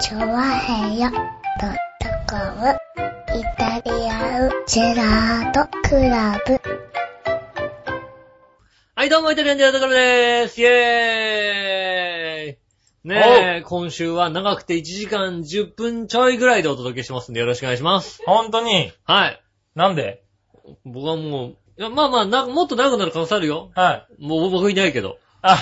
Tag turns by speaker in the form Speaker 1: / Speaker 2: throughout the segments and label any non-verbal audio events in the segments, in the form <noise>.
Speaker 1: チョワヘヨドットコムイタリアンジェラートクラブ。
Speaker 2: はい、どうも、イタリアンジェラートクラブでーす。イェーイねえ、今週は長くて1時間10分ちょいぐらいでお届けしますんでよろしくお願いします。
Speaker 3: 本当に？
Speaker 2: はい。
Speaker 3: なんで？
Speaker 2: 僕はもう、いや、まあまあな、もっと長くなる可能性あるよ。
Speaker 3: はい。
Speaker 2: もう僕いないけど。
Speaker 3: あ、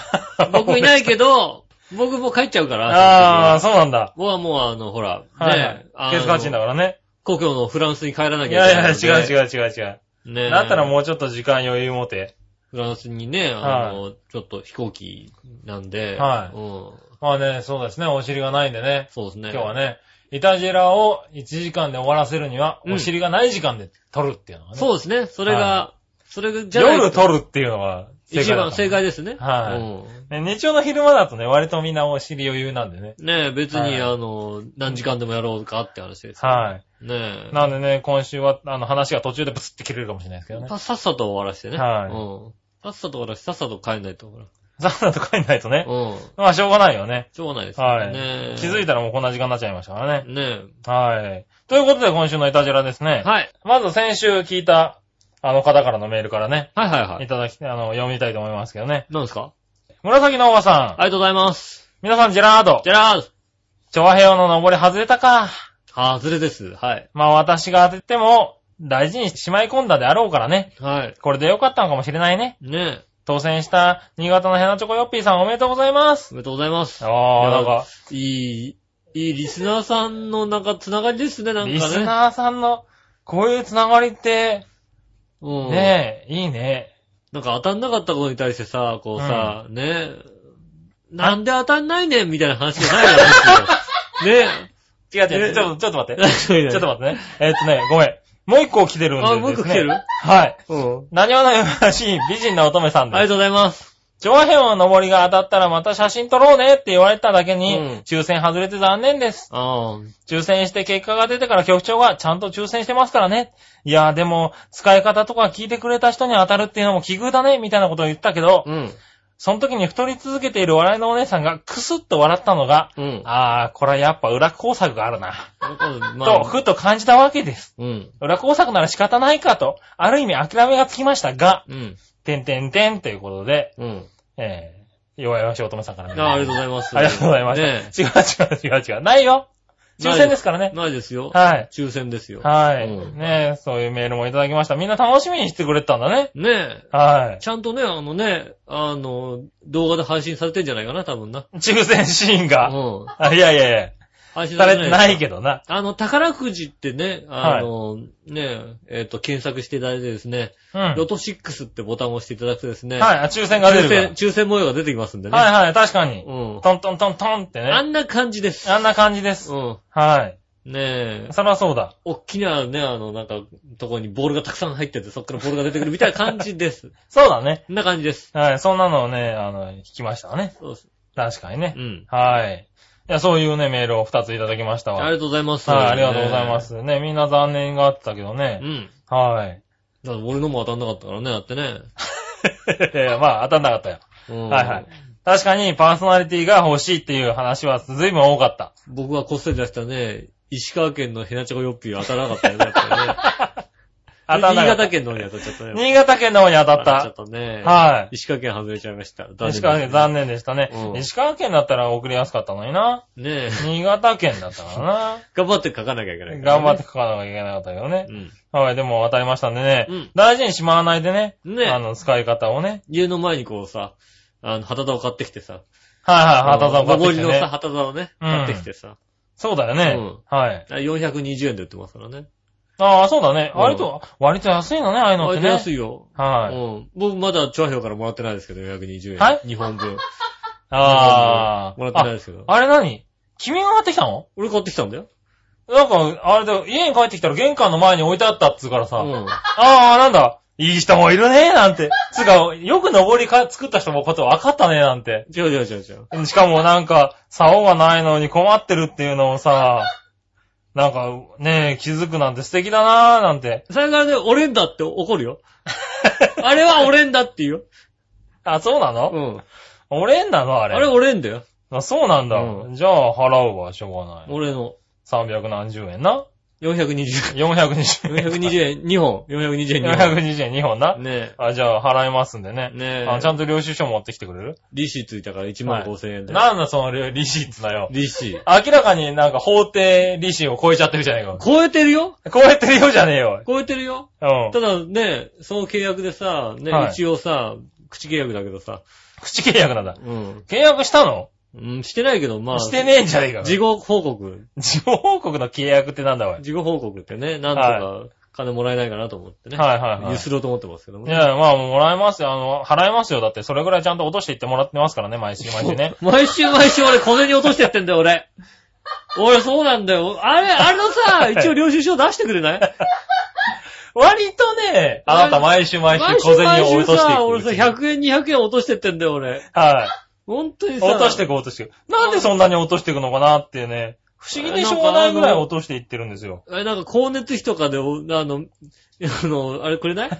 Speaker 2: 僕いないけど、僕もう帰っちゃうから。
Speaker 3: ああ、
Speaker 2: そ
Speaker 3: うなんだ。
Speaker 2: 僕はもうあの、ほら、
Speaker 3: はい。
Speaker 2: ねえ、
Speaker 3: ケースカチンだからね。
Speaker 2: 故郷のフランスに帰らないき
Speaker 3: やいや、
Speaker 2: ゃいけないので。
Speaker 3: 違う違う違う違う。
Speaker 2: う。ねえ。
Speaker 3: だったらもうちょっと時間余裕持て。
Speaker 2: フランスにね、あの、ちょっと飛行機なんで。
Speaker 3: はい
Speaker 2: うん。
Speaker 3: まあね、そうですね、お尻がないんでね。
Speaker 2: そうですね。
Speaker 3: 今日はね、イタジェラを1時間で終わらせるには、
Speaker 2: うん
Speaker 3: お尻がない時間で撮るっていうのがね。
Speaker 2: そうですね。それが、
Speaker 3: は
Speaker 2: それが、じゃ
Speaker 3: 夜撮るっていうのが
Speaker 2: 一番正解
Speaker 3: で
Speaker 2: ですね。
Speaker 3: はいね日曜の昼間だとね、割とみんなお尻余裕なんでね。
Speaker 2: うん。ねえ、別に、
Speaker 3: はい
Speaker 2: あの、何時間でもやろうかって話ですよ。
Speaker 3: はい。
Speaker 2: ねえ。
Speaker 3: なんでね、今週は、あの、話が途中でブツって切れるかもしれないですけどね。
Speaker 2: ささっさと終わらせてね。
Speaker 3: はい
Speaker 2: うん。さっさと終わらせて、さっさと帰んないと。ほら
Speaker 3: 残だと帰んないとね。
Speaker 2: うん。
Speaker 3: まあ、しょうがないよね。
Speaker 2: しょうがないですよ
Speaker 3: はい。
Speaker 2: ね。
Speaker 3: 気づいたらもうこんな時間になっちゃいましたからね。
Speaker 2: ね
Speaker 3: はい。ということで今週のイタジェラですね
Speaker 2: え。。はい。
Speaker 3: まず先週聞いた、あの方からのメールからね、
Speaker 2: はいはいはいい。
Speaker 3: ただき、あの、読みたいと思いますけどね。
Speaker 2: 何ですか？
Speaker 3: 紫のおばさん。
Speaker 2: ありがとうございます。
Speaker 3: 皆さん、ジェラード
Speaker 2: じ。ゃあ、
Speaker 3: チョアヘヨの登り外れたか。
Speaker 2: 外れです。はい。
Speaker 3: まあ私が当てても、大事にしまい込んだであろうからね。
Speaker 2: はい。
Speaker 3: これでよかったのかもしれないね。
Speaker 2: ねえ。
Speaker 3: 当選した新潟のヘナチョコヨッピーさんおめでとうございます。
Speaker 2: おめでとうございます。
Speaker 3: ああ、なんか、
Speaker 2: いい、いいリスナーさんのなんかつながりですね、なんかね。
Speaker 3: リスナーさんの、こういうつながりって、
Speaker 2: うん。
Speaker 3: ねえ、いいね。
Speaker 2: なんか当たんなかったことに対してさ、こうさ、ねなんで当たんないねんみたいな話じゃないよ。<laughs> ね
Speaker 3: 違う違う、ちょっと、ちょっと待って。<laughs>
Speaker 2: ちょ
Speaker 3: ちょっと待ってね。えーっとね、ごめん。もう一個来てるんで、
Speaker 2: あもう一個来てる？
Speaker 3: はい。
Speaker 2: うん。
Speaker 3: 何話のよらしい美人な乙女さんです。
Speaker 2: ありがとうございます。
Speaker 3: 上辺の登りが当たったらまた写真撮ろうねって言われただけに、
Speaker 2: うん
Speaker 3: 抽選外れて残念です。
Speaker 2: あ
Speaker 3: 抽選して結果が出てから局長がちゃんと抽選してますからね。いやーでも、使い方とか聞いてくれた人に当たるっていうのも奇遇だね、みたいなことを言ったけど
Speaker 2: あ。、うん。
Speaker 3: その時に太り続けている笑いのお姉さんがクスッと笑ったのが、
Speaker 2: うん。
Speaker 3: あー、これはやっぱ裏工作があるな。
Speaker 2: ま
Speaker 3: と、ふと感じたわけです。
Speaker 2: うん。
Speaker 3: 裏工作なら仕方ないかと、ある意味諦めがつきましたが、
Speaker 2: うん。
Speaker 3: てんてんてんということで、
Speaker 2: うん。
Speaker 3: えー、弱々しい乙女さんから
Speaker 2: あありがとうございます。
Speaker 3: ありがとうございま
Speaker 2: ね
Speaker 3: した。違う違う違う違う。ないよ。抽選ですからね。
Speaker 2: ないですよ。
Speaker 3: はい。
Speaker 2: 抽選ですよ。
Speaker 3: はい。
Speaker 2: うん
Speaker 3: ねえ、そういうメールもいただきました。みんな楽しみにしてくれてたんだね。
Speaker 2: ねえ。
Speaker 3: は
Speaker 2: ちゃんとね、あのね、あの、動画で配信されてんじゃないかな、多分な。
Speaker 3: い。抽選シーンが。
Speaker 2: うん。
Speaker 3: あいやいやいや、されてない
Speaker 2: ど。
Speaker 3: けどな。
Speaker 2: あの、宝くじってね、あの、ね、えっ、と、検索していただいてですね、
Speaker 3: うん。
Speaker 2: ロト6ってボタンを押していただくとですね、
Speaker 3: はい、あ抽選が出
Speaker 2: 抽選、
Speaker 3: るから。
Speaker 2: 抽選模様が出てきますんでね。
Speaker 3: はいはい、確かに。
Speaker 2: うん。
Speaker 3: トントントントンってね。
Speaker 2: あんな感じです。
Speaker 3: あんな感じです。
Speaker 2: うん。
Speaker 3: はい。
Speaker 2: ねえ。
Speaker 3: そりゃそうだ。
Speaker 2: おっきなね、あの、なんか、とこにボールがたくさん入ってて、そっからボールが出てくるみたいな感じです。<laughs>
Speaker 3: そうだね。
Speaker 2: こんな感じです。
Speaker 3: はい、そんなのをね、あの、聞きましたね。
Speaker 2: そうです。
Speaker 3: 確かにね
Speaker 2: う。ん。
Speaker 3: はい。いや、そういうね、メールを2ついただきましたわ。
Speaker 2: ありがとうございます。
Speaker 3: はい、ありがとうございま
Speaker 2: ね
Speaker 3: す。ね、みんな残念があったけど
Speaker 2: う
Speaker 3: ね。
Speaker 2: ん。
Speaker 3: はい。
Speaker 2: だ俺のも当たんなかったからね、だってね。<laughs>
Speaker 3: まあ、当たんなかったよ。
Speaker 2: うん。
Speaker 3: はいはい。確かに、パーソナリティが欲しいっていう話は随分多かった。
Speaker 2: 僕がこっそり出したね、石川県のヘナチョコヨッピーは当たらなかったよね、やっぱりね。
Speaker 3: 当たんなかった。
Speaker 2: 新潟県の方に当たっちゃったね。
Speaker 3: 新潟県の方に当たっ。
Speaker 2: 当たっちゃったたね。
Speaker 3: は
Speaker 2: 石川県外れちゃいました。
Speaker 3: い。石川県残念でしたね
Speaker 2: う。ん
Speaker 3: 石川県だったら送りやすかったのにな。
Speaker 2: ねえ。
Speaker 3: 新潟県だったから <laughs>
Speaker 2: 頑張って書かなきゃいけない
Speaker 3: な。
Speaker 2: から、
Speaker 3: 頑張って書かなきゃいけなかったけどね。
Speaker 2: うん。
Speaker 3: はい、でも当たりましたんでね
Speaker 2: うん。
Speaker 3: 大事にしまわないでね。
Speaker 2: ね
Speaker 3: あの、使い方をね。
Speaker 2: 家の前にこうさ、あの、旗座を買ってきてさ。
Speaker 3: はいはい、旗座を買ってきて
Speaker 2: 上りのさ、
Speaker 3: ね。
Speaker 2: 旗座をね、
Speaker 3: うん
Speaker 2: 買ってきてさ。
Speaker 3: そうだよね
Speaker 2: うん。
Speaker 3: はい。
Speaker 2: 420円で売ってますからね。
Speaker 3: ああ、そうだね。
Speaker 2: うん
Speaker 3: 割と、割と安いのね、ああいうのって
Speaker 2: 割と
Speaker 3: ね。
Speaker 2: 安いよ。
Speaker 3: はい。
Speaker 2: うん。僕まだ調和表からもらってないですけど、420円。
Speaker 3: はい？
Speaker 2: 日本分。<laughs>
Speaker 3: ああ。
Speaker 2: もらってないですけど。
Speaker 3: ああれ何？君が買ってきたの？
Speaker 2: 俺買ってきたんだよ。
Speaker 3: なんか、あれだ、家に帰ってきたら玄関の前に置いてあったっつうからさ。
Speaker 2: うん。
Speaker 3: ああ、なんだ？いい人もいるね、なんて。つうか、よく登りか作った人もこと分かったね、なんて。
Speaker 2: 違う違う違う違う。
Speaker 3: しかもなんか、竿がないのに困ってるっていうのをさ、なんか、ねえ、気づくなんて素敵だなーなんて。
Speaker 2: それからね、俺んだって怒るよ。<laughs> あれは俺んだって言うよ。
Speaker 3: あ、そうなの？
Speaker 2: うん。
Speaker 3: 俺んなのあれ。
Speaker 2: あれ俺んだよ。
Speaker 3: あ、そうなんだ。
Speaker 2: う
Speaker 3: じゃあ、払うわ、しょうがない。
Speaker 2: 俺の
Speaker 3: 300何十円な。
Speaker 2: 420
Speaker 3: 420円。
Speaker 2: 420円2本。420円2本。
Speaker 3: 420円2本な。
Speaker 2: ね
Speaker 3: あ、じゃあ、払いますんでね。
Speaker 2: え。ねえ。
Speaker 3: あちゃんと領収書持ってきてくれる？
Speaker 2: 利子ついたから1万5千円で。
Speaker 3: なんだその利子っつだよ。
Speaker 2: 利子。
Speaker 3: 明らかになんか法定利子を超えちゃってるじゃねえか。
Speaker 2: 超えてるよ
Speaker 3: 超えてるようじゃねえよ。
Speaker 2: 超えてるよ
Speaker 3: うん。
Speaker 2: ただね、その契約でさ、ね、
Speaker 3: はい
Speaker 2: 一応さ、口契約だけどさ、
Speaker 3: 口契約なんだ。
Speaker 2: うん。
Speaker 3: 契約したの？
Speaker 2: うん、してないけど、まあ、
Speaker 3: してねえんじゃねえか。
Speaker 2: 事後報告。
Speaker 3: 事後報告の契約ってなんだおい。
Speaker 2: 事後報告ってね、なんとか金もらえないかなと思ってね。
Speaker 3: はいはいはい
Speaker 2: ゆすろうと思ってますけどもね。。
Speaker 3: いや、まあ、もらえますよ。あの、払いますよ。だって、それぐらいちゃんと落としていってもらってますからね、毎週毎週ね <laughs>
Speaker 2: 毎週毎週俺小銭落としてってんだよ、俺。俺そうなんだよ。あれ、あのさ、一応領収書出してくれない？
Speaker 3: 割とね、あなた毎週毎週小銭を落としていく。
Speaker 2: 俺さ、100円、200円落としてってんだよ、俺。
Speaker 3: はい。
Speaker 2: 本当にさ。
Speaker 3: 落としていく落としていく。なんでそんなに落としていくのかなっていうね、不思議でしょうがないぐらい落としていってるんですよ。
Speaker 2: え、なんか光熱費とかで、おあの、あの、あれくれない？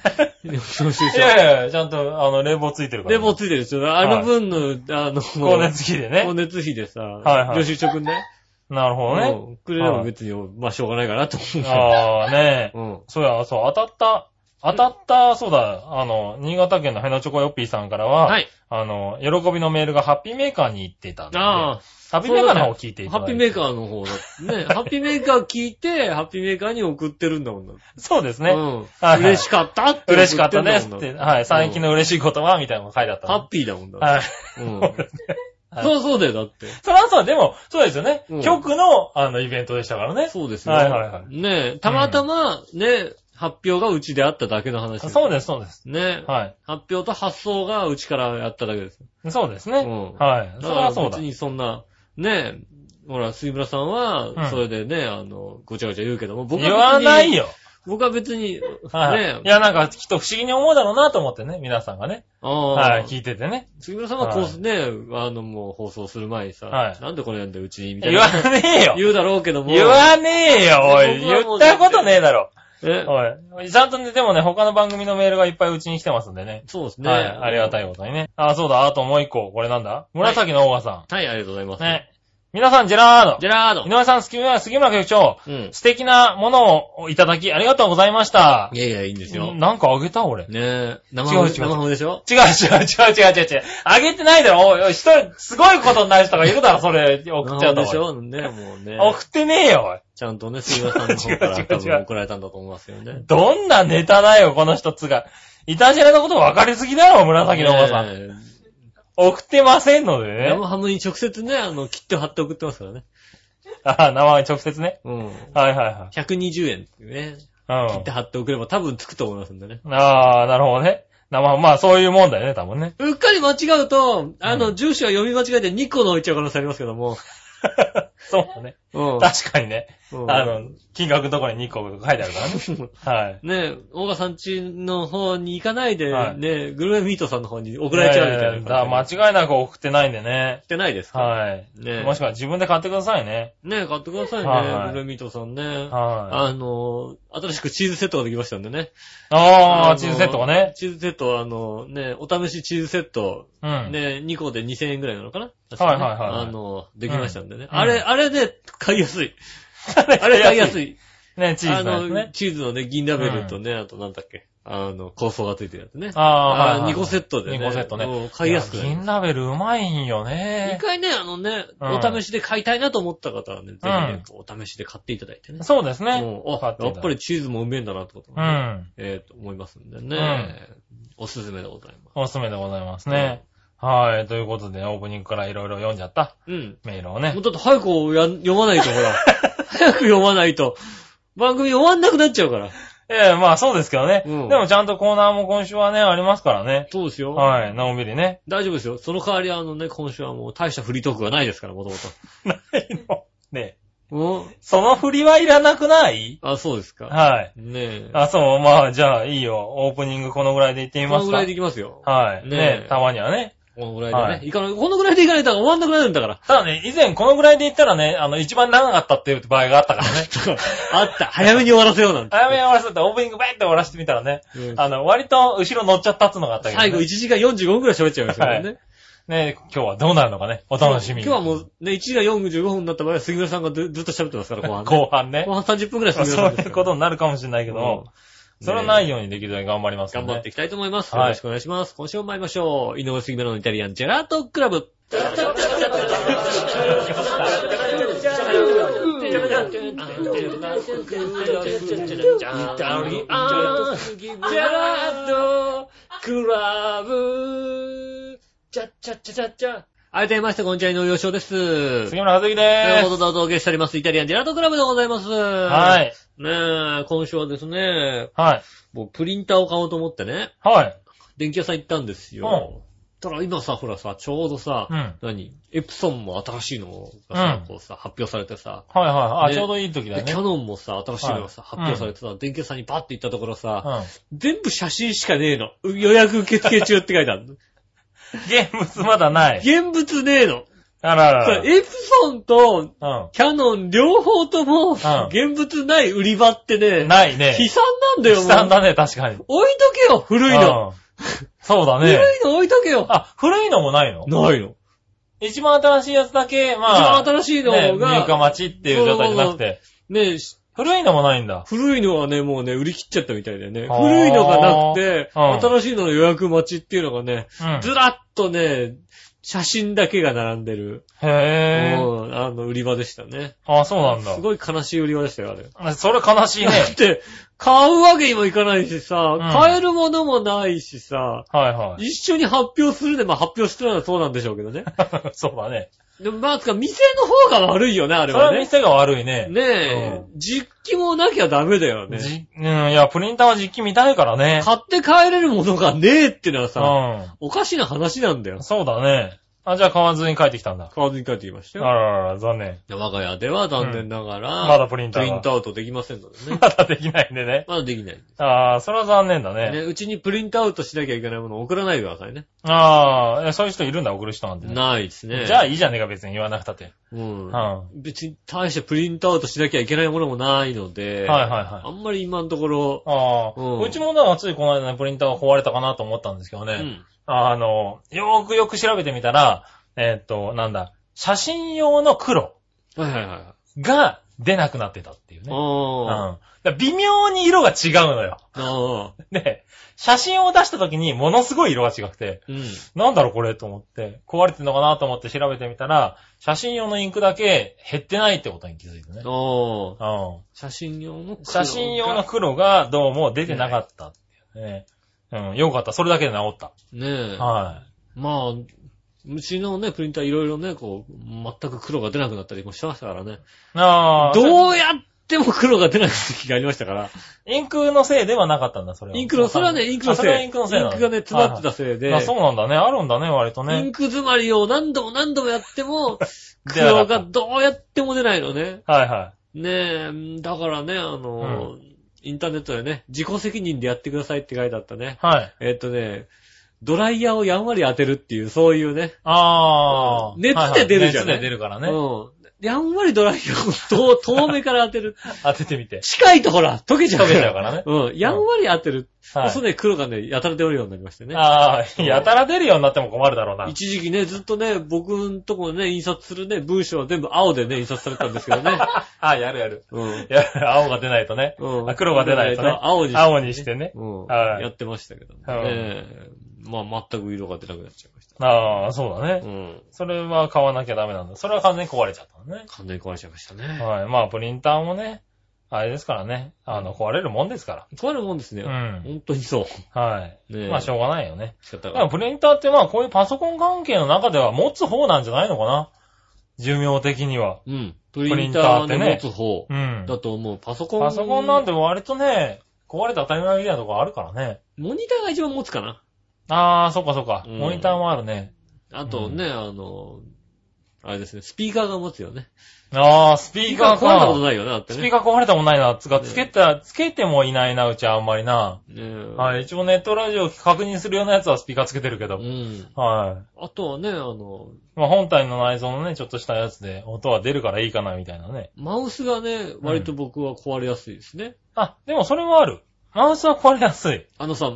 Speaker 2: 領収書。
Speaker 3: いやいや、ちゃんと、あの、冷房ついてるから。
Speaker 2: レモついてるでしょ？あの分の、あの、
Speaker 3: 光熱費でね
Speaker 2: 光。熱費でさ、
Speaker 3: はいはい
Speaker 2: 領収書くんね？
Speaker 3: なるほどね。
Speaker 2: うんくれれば別に、まあしょうがないかなと思う。
Speaker 3: ああ、ねえ。
Speaker 2: うん。
Speaker 3: そうや、そう、当たった、当たった、そうだ、あの、新潟県のヘナチョコヨッピーさんからは、
Speaker 2: はい。
Speaker 3: あの、喜びのメールがハッピーメーカーに行ってたんで、
Speaker 2: あ
Speaker 3: ハッピーメーカーの方を聞いてい
Speaker 2: あ、
Speaker 3: ただいて。
Speaker 2: ハッピーメーカーの方だね。<laughs> ハッピーメーカー聞いて、ハッピーメーカーに送ってるんだもんだって。
Speaker 3: そうですね。
Speaker 2: うん。
Speaker 3: はいはい
Speaker 2: 嬉しかったって。
Speaker 3: 嬉しかったですって、はい、最近
Speaker 2: の。
Speaker 3: の嬉しい言葉みたいなのが書いてあったの。
Speaker 2: ハッピーだもんだ。
Speaker 3: はい。
Speaker 2: うん <laughs>
Speaker 3: そう
Speaker 2: そうだよ、だって。
Speaker 3: それはそう、でも、そうですよね。
Speaker 2: うん
Speaker 3: 局の、あの、イベントでしたからね。
Speaker 2: そうですよ。
Speaker 3: はいはいはい
Speaker 2: ねえ、たまたま、ね、発表がうちであっただけの話です。
Speaker 3: そうです、そうです。
Speaker 2: ね
Speaker 3: はい。
Speaker 2: 発表と発送がうちからやっただけです。
Speaker 3: そうですね。
Speaker 2: うん
Speaker 3: はい。そ
Speaker 2: だから
Speaker 3: れはそうだ
Speaker 2: 別。にそんな、ねえ、ほら、杉村さん
Speaker 3: うん
Speaker 2: は、それでね、あの、ごちゃごちゃ言うけども、僕は別
Speaker 3: 言
Speaker 2: に
Speaker 3: わない。よ。
Speaker 2: 僕は別に、
Speaker 3: はい。
Speaker 2: ね
Speaker 3: いや、なんか、きっと不思議に思うだろうなと思ってね、皆さんがね。
Speaker 2: ああ、
Speaker 3: はい、聞いててね。
Speaker 2: 杉村さんはこ
Speaker 3: はいう
Speaker 2: ね、あの、もう放送する前にさ、
Speaker 3: はい
Speaker 2: なんでこれやんだよ、うちに、みたい
Speaker 3: 言わ
Speaker 2: な。
Speaker 3: ねえよ。
Speaker 2: 言うだろうけども。
Speaker 3: 言わねえよ、おい。言ったことねえだろ。
Speaker 2: え？
Speaker 3: おい。ちゃんとね、でもね、他の番組のメールがいっぱいうちに来てますんでね。
Speaker 2: そうですね。
Speaker 3: はい。ありがたいことにね。あ、そうだ、あともう一個。これなんだ？紫のオーガさ
Speaker 2: はい、ありがとうございます。
Speaker 3: ん。ね。皆さん、ジェラード。
Speaker 2: ジェラード
Speaker 3: 井。上さん、杉村、杉村局長。
Speaker 2: うん。
Speaker 3: 素敵なものをいただき、ありがとうございました
Speaker 2: い。やいや、いいんですよ。ね
Speaker 3: なんかあげた俺。違う
Speaker 2: え。生
Speaker 3: 違う違う
Speaker 2: ハム、生ハムでしょ？
Speaker 3: 違う違う違う違う違う。あげてないだろ。おい一人、すごいことになる人がいるだろ、それ。送っちゃうと。<laughs>
Speaker 2: でしょ？ね、もうね。
Speaker 3: 送ってねえよ、おい。
Speaker 2: ちゃんとね、杉村さんの方から
Speaker 3: 違う違う違う
Speaker 2: 多分送られたんだと思いますよね。
Speaker 3: どんなネタだよ、この一つが。いたじらのこと分かりすぎだろ、紫のおばさん。
Speaker 2: ね
Speaker 3: 送ってませんので
Speaker 2: え
Speaker 3: ね。
Speaker 2: 生ハムに直接ね、あの、切って貼って送ってますからね。
Speaker 3: あ、生直接ね。
Speaker 2: うん。
Speaker 3: はいは
Speaker 2: 120円っていうね。
Speaker 3: いはい。
Speaker 2: 切って貼って送れば多分つくと思いますんでね。
Speaker 3: うん。ああ、なるほどね。生、まあそういうもんだよね、多分ね。
Speaker 2: うっかり間違うと、あの、
Speaker 3: う
Speaker 2: 住所は読み間違えて2個の置いちゃう可能性ありますけども。<laughs>
Speaker 3: そうだね。
Speaker 2: うん。
Speaker 3: 確かにね。
Speaker 2: うん
Speaker 3: あの、金額のところに2個書いてあるからね。<laughs> はい。
Speaker 2: ねえ、大川さんちの方に行かないで、
Speaker 3: はい
Speaker 2: ねえ、グルメミートさんの方に送られちゃうみたいな
Speaker 3: だ間違いなく送ってないんでね。
Speaker 2: ってないですか？
Speaker 3: はい。
Speaker 2: ねえ
Speaker 3: もしくは自分で買ってくださいね。
Speaker 2: ねえ、買ってくださいね、
Speaker 3: はいはい
Speaker 2: グルメミートさんね。
Speaker 3: は
Speaker 2: あの、新しくチーズセットができましたんでね。
Speaker 3: い。ああ、
Speaker 2: の
Speaker 3: チーズセットがね。
Speaker 2: チーズセット、あの、ね、お試しチーズセット、
Speaker 3: うん。
Speaker 2: ね、2個で2000円ぐらいなのかな？
Speaker 3: はいはいはいはい
Speaker 2: あの、できましたんでね。
Speaker 3: うん
Speaker 2: あれ、あれで買いやすい。<laughs> あれ買いやすい。
Speaker 3: ね、チーズ
Speaker 2: あの。チーズのね、銀ラベルとね、あとなんだっけ。あの、構想がついてるやつね。
Speaker 3: ああ、はいはいはい。
Speaker 2: 2個セットでね。
Speaker 3: 2個セットね
Speaker 2: うん。買いやすく
Speaker 3: 銀ラベルうまいんよね
Speaker 2: 一。回ね、あのね、
Speaker 3: うん
Speaker 2: お試しで買いたいなと思った方はね、ぜひね、お試しで買っていただいてね。
Speaker 3: そうですね。
Speaker 2: うんあ、
Speaker 3: 買っていただいて
Speaker 2: やっぱりチーズもうめえんだなってことね
Speaker 3: ん。
Speaker 2: ええと思いますんでね。
Speaker 3: うん
Speaker 2: おすすめでございます。
Speaker 3: おすすめでございますね。はい。ということで、オープニングからいろいろ読んじゃった
Speaker 2: うん。
Speaker 3: メールをね
Speaker 2: もう。だって早くや読まないと、ほら。<laughs> 早く読まないと、番組終わんなくなっちゃうから。
Speaker 3: ええ、まあそうですけどね。
Speaker 2: うん
Speaker 3: でもちゃんとコーナーも今週はね、ありますからね。
Speaker 2: そうですよ。
Speaker 3: はい。のんびりね。
Speaker 2: 大丈夫ですよ。その代わりあのね、今週はもう大したフリートークがないですから、もともと。
Speaker 3: ないの。ね
Speaker 2: うん。
Speaker 3: その振りはいらなくない？
Speaker 2: あ、そうですか。
Speaker 3: はい。
Speaker 2: ねえ。
Speaker 3: あ、そう、まあ、じゃあいいよ。オープニングこのぐらいで行ってみますか。
Speaker 2: このぐらいでいきますよ。
Speaker 3: はい。
Speaker 2: ね
Speaker 3: ねたまにはね。
Speaker 2: このぐらいでね。
Speaker 3: はい
Speaker 2: いかない、このぐらいでいかないと終わんなくなるんだから。
Speaker 3: ただね、以前このぐらいで言ったらね、あの、一番長かったっていう場合があったからね。<laughs>
Speaker 2: あった。早めに終わらせようなんて。
Speaker 3: 早めに終わらせてオープニングバイって終わらせてみたらね、
Speaker 2: うん
Speaker 3: あの、割と後ろ乗っちゃったってのがあったけど、ね。
Speaker 2: 最後1時間45分くらい喋っちゃいましたからね。
Speaker 3: ね、今日はどうなるのかね、お楽しみに。
Speaker 2: 今日はもうね、1時が45分になった場合は杉村さんがずずっと喋ってますから、後半、ね。
Speaker 3: 後半ね
Speaker 2: 後。半30分くらい
Speaker 3: まあ
Speaker 2: 杉村さんですから
Speaker 3: そういうことになるかもしれないけど、
Speaker 2: うん
Speaker 3: それはないようにできるように頑張りますよね。
Speaker 2: 頑張っていきたいと思います。
Speaker 3: はい
Speaker 2: よろしくお願いします。今週も参りましょう。井上杉村のイタリアンジェラートクラブ。はい、どうもまして、こんにちは、井上洋翔です。
Speaker 3: 杉村和之
Speaker 2: という。ことでお届けしております、イタリアンジェラートクラブでございます。は。
Speaker 3: はい。
Speaker 2: ねえ、今週はですね、
Speaker 3: はい。
Speaker 2: もうプリンターを買おうと思ってね、
Speaker 3: はい。
Speaker 2: 電気屋さん行ったんですよ。たら今さ、ほらさ、ちょうどさ、
Speaker 3: うん
Speaker 2: 何エプソンも新しいのがさ、
Speaker 3: うん
Speaker 2: こうさ、発表されてさ、
Speaker 3: はいはい。あ、
Speaker 2: ね
Speaker 3: ちょうどいい時だね。
Speaker 2: キャノンもさ、新しいのがさ、
Speaker 3: はい
Speaker 2: 発表されてさ、電気屋さんにパッて行ったところさ、
Speaker 3: うん。
Speaker 2: 全部写真しかねえの。う予約受付中って書いてある。<laughs>
Speaker 3: 現物まだない。
Speaker 2: 現物ねえの。
Speaker 3: あららら。
Speaker 2: エプソンと
Speaker 3: う
Speaker 2: キャノン両方とも、
Speaker 3: ん
Speaker 2: 現物ない売り場ってね、
Speaker 3: ん。ないね。
Speaker 2: 悲惨なんだよ、もう。
Speaker 3: 悲惨だね、確かに。
Speaker 2: 置いとけよ、古いの。
Speaker 3: うんそうだ
Speaker 2: 古い
Speaker 3: ね。
Speaker 2: の置いとけよ。
Speaker 3: あ、古いのもないの？
Speaker 2: ないの。
Speaker 3: 一番新しいやつだけ、まあ。
Speaker 2: 一番新しいのが
Speaker 3: ね入荷待ちっていう状態じゃなくて。
Speaker 2: ねし
Speaker 3: 古いのもないんだ。
Speaker 2: 古いのはね、もうね、売り切っちゃったみたいでね。
Speaker 3: あー
Speaker 2: 古いのがなくて、
Speaker 3: うん
Speaker 2: 新しいのの予約待ちっていうのがね、
Speaker 3: うん。
Speaker 2: ずらっとね、写真だけが並んでる、
Speaker 3: へぇー。
Speaker 2: うんあの、売り場でしたね。
Speaker 3: あ、そうなんだ
Speaker 2: す。ごい悲しい売り場でしたよ、あれ。
Speaker 3: あそれ悲しいね。
Speaker 2: だって、買うわけにもいかないしさ、
Speaker 3: ん
Speaker 2: 買えるものもないしさ、
Speaker 3: はいはい。
Speaker 2: 一緒に発表するで、まあ発表してるのはそうなんでしょうけどね。<laughs>
Speaker 3: そうだね。
Speaker 2: でもまあ、つか、店の方が悪いよね、あれ
Speaker 3: それ
Speaker 2: はね。
Speaker 3: は店が悪いね。
Speaker 2: ねえ、実機もなきゃダメだよね。
Speaker 3: じうん、いや、プリンターは実機見たいからね。
Speaker 2: 買って帰れるものがねえってのはさ、
Speaker 3: う
Speaker 2: おかしな話なんだよ
Speaker 3: ん。。そうだね。あ、じゃあ買わずに帰ってきたんだ。
Speaker 2: 買わずに帰ってきました
Speaker 3: あ
Speaker 2: よ。
Speaker 3: ららら、残念。
Speaker 2: で我が家では残念ながら、
Speaker 3: まだプリンターが
Speaker 2: プリントアウトできませんのでね。<laughs>
Speaker 3: まだできないんでね。
Speaker 2: まだできない。
Speaker 3: ああ、それは残念だ
Speaker 2: ね、
Speaker 3: ね。
Speaker 2: うちにプリントアウトしなきゃいけないものを送らないでくださいね。
Speaker 3: ああ、そういう人いるんだ、送る人なんてね。
Speaker 2: ないですね。
Speaker 3: じゃあいいじゃねえか、別に言わなくたって。
Speaker 2: うん。
Speaker 3: は
Speaker 2: 別に大してプリントアウトしなきゃいけないものもないので、
Speaker 3: はいはいはい
Speaker 2: あんまり今のところ、
Speaker 3: ああ、
Speaker 2: うん
Speaker 3: うちもだからついこの間ね、プリンターが壊れたかなと思ったんですけどね。
Speaker 2: うん。
Speaker 3: あの、よーくよく調べてみたら、えーっと、なんだ、写真用の黒
Speaker 2: はいはいはい。
Speaker 3: が出なくなってたっていうね。うん。微妙に色が違うのよ。<laughs> で、写真を出した時にものすごい色が違くて、
Speaker 2: うん。
Speaker 3: なんだろうこれと思って、壊れてんのかなと思って調べてみたら、写真用のインクだけ減ってないってことに気づいてね。うん。
Speaker 2: 写真用の黒
Speaker 3: 写真用の黒がどうも出てなかったっていうね。うん、よかった。それだけで治った。
Speaker 2: ねえ。
Speaker 3: は
Speaker 2: まあ、うちのね、プリンターいろいろね、こう、全く黒が出なくなったりもしてましたからね。
Speaker 3: い。ああ、
Speaker 2: どうやっても黒が出ない時がありましたから。
Speaker 3: インクのせいではなかったんだ、それは。
Speaker 2: インクの、それはね、インクのせい。
Speaker 3: あそれはインクのせいなの
Speaker 2: インクがね、詰まってたせいで。
Speaker 3: あ、そうなんだね。あるんだね、割と
Speaker 2: イ
Speaker 3: ね
Speaker 2: ン。ク詰まりを何度も何度もやっても、
Speaker 3: 出なかった
Speaker 2: 黒がどうやっても出ないのね。
Speaker 3: はいは
Speaker 2: ねえ、だからね、あの、インターネットでね、自己責任でやってくださいって書いてあったね。
Speaker 3: い。はい。
Speaker 2: えっとね、ドライヤーをやんわり当てるっていう、そういうね。
Speaker 3: ああ。
Speaker 2: 熱で出るじゃない
Speaker 3: 熱で出るからね。
Speaker 2: うん。やんわりドライヤーを遠 <laughs> 遠目から当てる。
Speaker 3: 当ててみて。
Speaker 2: 近いとほら、溶けちゃう
Speaker 3: 溶けちゃうからね。
Speaker 2: うん。やんわり当てる。
Speaker 3: はい
Speaker 2: そうね、黒がね、やたら出るようになりましてね。
Speaker 3: ああ、やたら出るようになっても困るだろうな。
Speaker 2: 一時期ね、ずっとね、僕んとこね、印刷するね、文章は全部青でね、印刷されたんですけどね。<laughs>
Speaker 3: あ、やるやる。
Speaker 2: うん。
Speaker 3: やる、青が出ないとね。
Speaker 2: うん
Speaker 3: あ黒が出ないとね。
Speaker 2: 青にして、
Speaker 3: 青にしてね。
Speaker 2: うん。
Speaker 3: はい
Speaker 2: やってましたけどね。
Speaker 3: はい
Speaker 2: ええまあ、全く色が出なくなっちゃいました。
Speaker 3: ああ、そうだね。
Speaker 2: うん。
Speaker 3: それは買わなきゃダメなんだ。それは完全に壊れちゃったのね。
Speaker 2: 完全に壊れちゃいましたね。
Speaker 3: はい。まあ、プリンターもね、あれですからね。あの、壊れるもんですか
Speaker 2: 壊れるもんですね。
Speaker 3: ら。うん。
Speaker 2: 本当にそう。
Speaker 3: はい。
Speaker 2: ねえ
Speaker 3: まあ、しょうがないよね。
Speaker 2: 仕方が
Speaker 3: だからプリンターってまあ、こういうパソコン関係の中では持つ方なんじゃないのかな寿命的には。
Speaker 2: うん。プリンタ
Speaker 3: ー
Speaker 2: ー
Speaker 3: ってね
Speaker 2: の持つ方
Speaker 3: うん。
Speaker 2: だと思う。パソコン。
Speaker 3: パソコンなんて割とね、壊れて当たり前みたいなとこあるからね。
Speaker 2: モニターが一番持つかな。
Speaker 3: ああ、そっかそっか。
Speaker 2: うん
Speaker 3: モニターもあるね。
Speaker 2: あとね、あの、あれですね、スピーカーが持つよね。
Speaker 3: ああ、スピーカー
Speaker 2: 壊れたこと
Speaker 3: か。
Speaker 2: ないよね、だってね。
Speaker 3: スピーカー壊れたもんないな。つか、
Speaker 2: ね
Speaker 3: つけた、つけてもいないな、うちあんまりな。
Speaker 2: ねえ
Speaker 3: はい。一応ネットラジオ確認するようなやつはスピーカーつけてるけど
Speaker 2: う。ん。
Speaker 3: はい。
Speaker 2: あとはね、あの、
Speaker 3: まあ本体の内蔵のね、ちょっとしたやつで音は出るからいいかな、みたいなね。
Speaker 2: マウスがね、割と僕は壊れやすいですね。
Speaker 3: あ、でもそれもある。マウスは壊れやすい。
Speaker 2: あのさ、